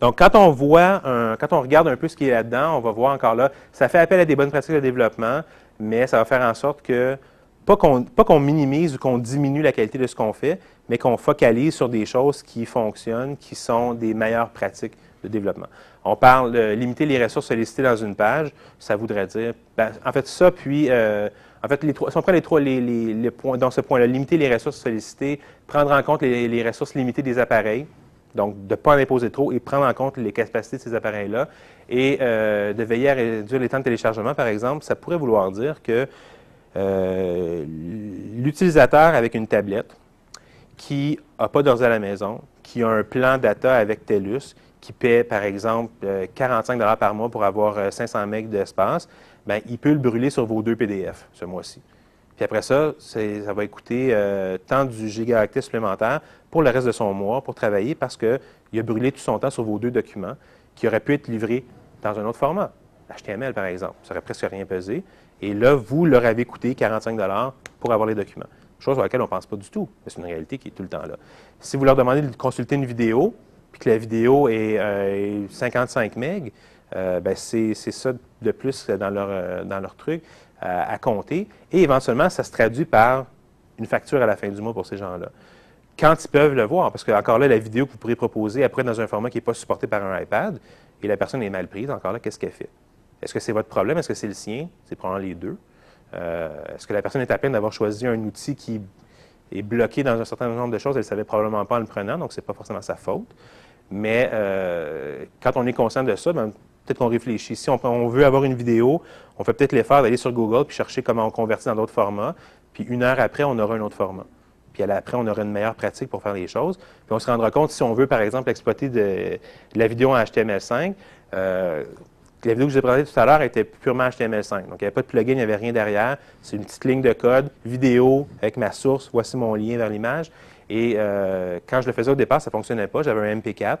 Donc, quand on voit, quand on regarde un peu ce qui est là-dedans, on va voir encore là, ça fait appel à des bonnes pratiques de développement, mais ça va faire en sorte que, pas qu'on minimise ou qu'on diminue la qualité de ce qu'on fait, mais qu'on focalise sur des choses qui fonctionnent, qui sont des meilleures pratiques de développement. On parle de limiter les ressources sollicitées dans une page, ça voudrait dire, ben, en fait, ça, puis euh, en fait, les trois, si on prend les trois les, points, dans ce point-là, limiter les ressources sollicitées, prendre en compte les, ressources limitées des appareils, donc de ne pas en imposer trop et prendre en compte les capacités de ces appareils-là, et euh, de veiller à réduire les temps de téléchargement, par exemple, ça pourrait vouloir dire que euh, l'utilisateur avec une tablette qui n'a pas d'ordi à la maison, qui a un plan data avec TELUS, qui paie, par exemple, 45 euh, par mois pour avoir 500 MB d'espace, ben, il peut le brûler sur vos deux PDF ce mois-ci. Puis après ça, ça va coûter euh, tant du gigaoctet supplémentaire pour le reste de son mois pour travailler parce qu'il a brûlé tout son temps sur vos deux documents qui auraient pu être livrés dans un autre format. HTML, par exemple. Ça aurait presque rien pesé. Et là, vous leur avez coûté 45 pour avoir les documents. Chose à laquelle on ne pense pas du tout, mais c'est une réalité qui est tout le temps là. Si vous leur demandez de consulter une vidéo, puis que la vidéo est 55 euh, MB, euh, ben, c'est ça de plus dans leur, dans leur truc à compter. Et éventuellement, ça se traduit par une facture à la fin du mois pour ces gens-là. Quand ils peuvent le voir, parce que encore là, la vidéo que vous pourrez proposer après dans un format qui n'est pas supporté par un iPad, et la personne est mal prise, encore là, qu'est-ce qu'elle fait? Est-ce que c'est votre problème? Est-ce que c'est le sien? C'est probablement les deux. Est-ce que la personne est à peine d'avoir choisi un outil qui est bloqué dans un certain nombre de choses, elle ne savait probablement pas en le prenant, donc ce n'est pas forcément sa faute. Mais euh, quand on est conscient de ça, ben, peut-être qu'on réfléchit. Si on, veut avoir une vidéo, on fait peut-être l'effort d'aller sur Google puis chercher comment on convertit dans d'autres formats. Puis une heure après, on aura un autre format. Puis après, on aura une meilleure pratique pour faire les choses. Puis on se rendra compte, si on veut, par exemple, exploiter de, la vidéo en HTML5, euh, la vidéo que je vous ai présentée tout à l'heure était purement HTML5. Donc, il n'y avait pas de plugin, il n'y avait rien derrière. C'est une petite ligne de code, vidéo avec ma source. Voici mon lien vers l'image. Et euh, quand je le faisais au départ, ça ne fonctionnait pas. J'avais un MP4.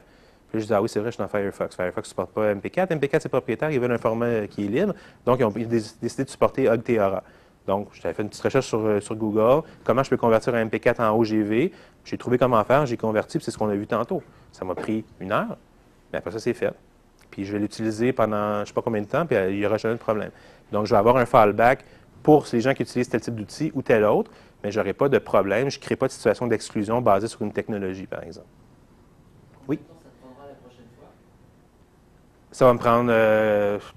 Puis je disais, ah oui, c'est vrai, je suis dans Firefox. Firefox ne supporte pas MP4. MP4, c'est propriétaire. Ils veulent un format qui est libre. Donc, ils ont décidé de supporter Ogtheora. Donc, j'avais fait une petite recherche sur, euh, sur, Google. Comment je peux convertir un MP4 en OGV? J'ai trouvé comment faire. J'ai converti, puis c'est ce qu'on a vu tantôt. Ça m'a pris une heure. Mais après ça, c'est fait puis je vais l'utiliser pendant je ne sais pas combien de temps, puis il n'y aura jamais de problème. Donc, je vais avoir un fallback pour ces gens qui utilisent tel type d'outil ou tel autre, mais je n'aurai pas de problème. Je ne crée pas de situation d'exclusion basée sur une technologie, par exemple. Oui? Ça va me prendre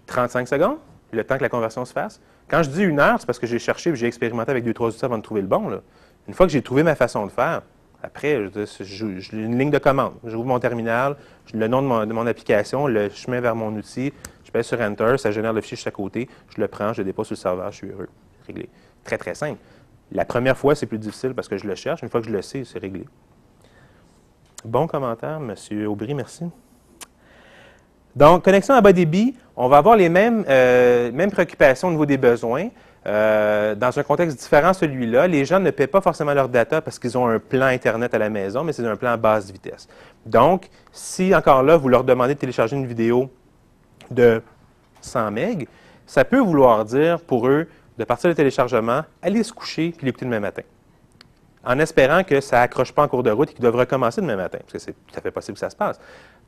35 euh, secondes, le temps que la conversion se fasse. Quand je dis une heure, c'est parce que j'ai cherché et j'ai expérimenté avec deux, trois outils avant de trouver le bon. Une fois que j'ai trouvé ma façon de faire, après, j'ai une ligne de commande. J'ouvre mon terminal, le nom de mon, application, le chemin vers mon outil, je pèse sur Enter, ça génère le fichier juste à côté, je le prends, je le dépose sur le serveur, je suis heureux. Réglé. Très, très simple. La première fois, c'est plus difficile parce que je le cherche. Une fois que je le sais, c'est réglé. Bon commentaire, M. Aubry, merci. Donc, connexion à bas débit, on va avoir les mêmes, euh, mêmes préoccupations au niveau des besoins. Euh, dans un contexte différent celui-là, les gens ne paient pas forcément leur data parce qu'ils ont un plan Internet à la maison, mais c'est un plan à basse vitesse. Donc, si encore là, vous leur demandez de télécharger une vidéo de 100 MB, ça peut vouloir dire pour eux de partir le téléchargement, aller se coucher puis l'écouter demain matin. En espérant que ça accroche pas en cours de route et qu'ils doivent recommencer demain matin, parce que c'est tout à fait possible que ça se passe.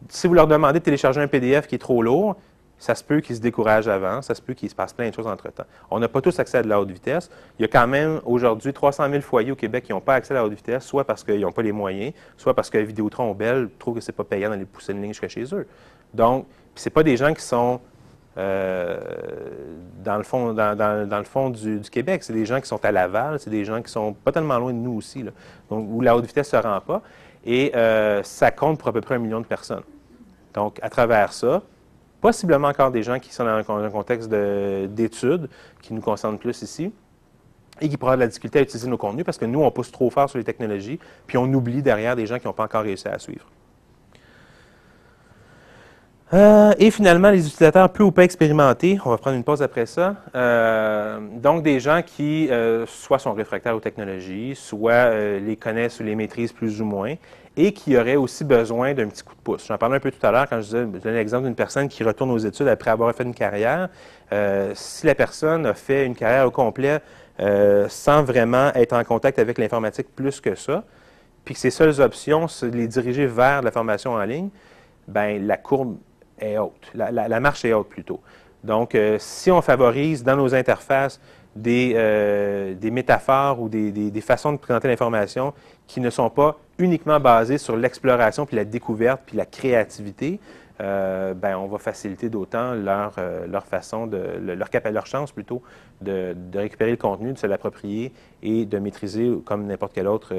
Si vous leur demandez de télécharger un PDF qui est trop lourd, ça se peut qu'ils se découragent avant, ça se peut qu'il se passe plein de choses entre-temps. On n'a pas tous accès à de la haute vitesse. Il y a quand même aujourd'hui 300 000 foyers au Québec qui n'ont pas accès à la haute vitesse, soit parce qu'ils n'ont pas les moyens, soit parce que Vidéotron ou Bell trouve que ce n'est pas payant d'aller pousser une ligne jusqu'à chez eux. Donc, ce pas des gens qui sont euh, dans le fond, dans, le fond du, Québec. C'est des gens qui sont à Laval, c'est des gens qui sont pas tellement loin de nous aussi, où la haute vitesse ne se rend pas. Et euh, ça compte pour à peu près un million de personnes. Donc, à travers ça, possiblement encore des gens qui sont dans un contexte d'études, qui nous concernent plus ici, et qui pourraient avoir de la difficulté à utiliser nos contenus parce que nous, on pousse trop fort sur les technologies, puis on oublie derrière des gens qui n'ont pas encore réussi à suivre. Euh, et finalement, les utilisateurs peu ou pas expérimentés, on va prendre une pause après ça. Euh, donc, des gens qui euh, soit sont réfractaires aux technologies, soit les connaissent ou les maîtrisent plus ou moins, et qui auraient aussi besoin d'un petit coup de pouce. J'en parlais un peu tout à l'heure quand je, donnais l'exemple d'une personne qui retourne aux études après avoir fait une carrière. si la personne a fait une carrière au complet sans vraiment être en contact avec l'informatique plus que ça, puis que ses seules options, c'est de les diriger vers la formation en ligne, ben la courbe est haute. La, marche est haute plutôt. Donc, euh, si on favorise dans nos interfaces des, euh, métaphores ou des, façons de présenter l'information qui ne sont pas uniquement basées sur l'exploration, puis la découverte, puis la créativité, euh, ben, on va faciliter d'autant leur, leur façon, de, leur, leur chance plutôt de, récupérer le contenu, de se l'approprier et de maîtriser, comme n'importe quel autre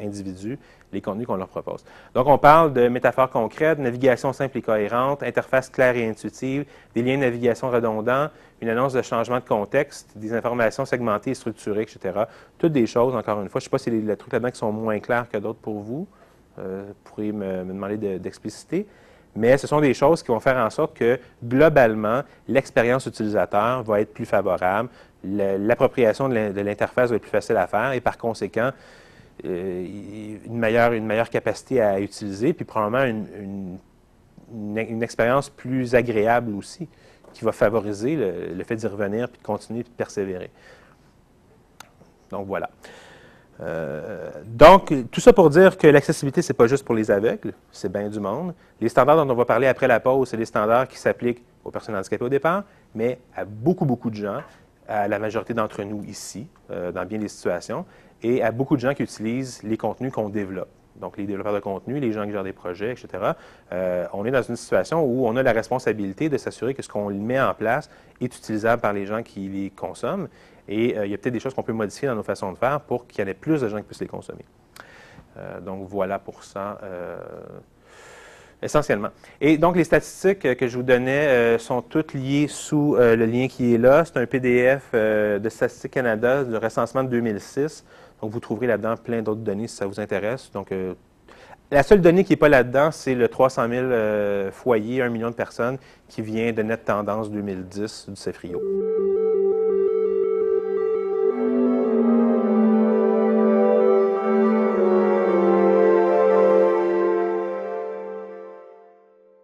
individu, les contenus qu'on leur propose. Donc, on parle de métaphores concrètes, navigation simple et cohérente, interface claire et intuitive, des liens de navigation redondants, une annonce de changement de contexte, des informations segmentées et structurées, etc. Toutes des choses, encore une fois, je ne sais pas si les, trucs là-dedans sont moins clairs que d'autres pour vous. Euh, vous pourriez me, demander d'expliciter. Mais ce sont des choses qui vont faire en sorte que, globalement, l'expérience utilisateur va être plus favorable, l'appropriation de l'interface va être plus facile à faire et par conséquent, euh, une, meilleure, une meilleure capacité à utiliser, puis probablement une, une, expérience plus agréable aussi, qui va favoriser le, fait d'y revenir, puis de continuer, puis de persévérer. Donc voilà. Euh, donc, tout ça pour dire que l'accessibilité, ce n'est pas juste pour les aveugles, c'est bien du monde. Les standards dont on va parler après la pause, c'est les standards qui s'appliquent aux personnes handicapées au départ, mais à beaucoup, beaucoup de gens, à la majorité d'entre nous ici, euh, dans bien des situations, et à beaucoup de gens qui utilisent les contenus qu'on développe. Donc, les développeurs de contenu, les gens qui gèrent des projets, etc. Euh, on est dans une situation où on a la responsabilité de s'assurer que ce qu'on met en place est utilisable par les gens qui les consomment. Et euh, il y a peut-être des choses qu'on peut modifier dans nos façons de faire pour qu'il y ait plus de gens qui puissent les consommer. donc, voilà pour ça essentiellement. Et donc, les statistiques que je vous donnais euh, sont toutes liées sous euh, le lien qui est là. C'est un PDF euh, de Statistique Canada, de recensement de 2006. Donc, vous trouverez là-dedans plein d'autres données si ça vous intéresse. Donc, la seule donnée qui n'est pas là-dedans, c'est le 300 000 foyers, 1 million de personnes, qui vient de Net Tendance 2010 du CEFRIO.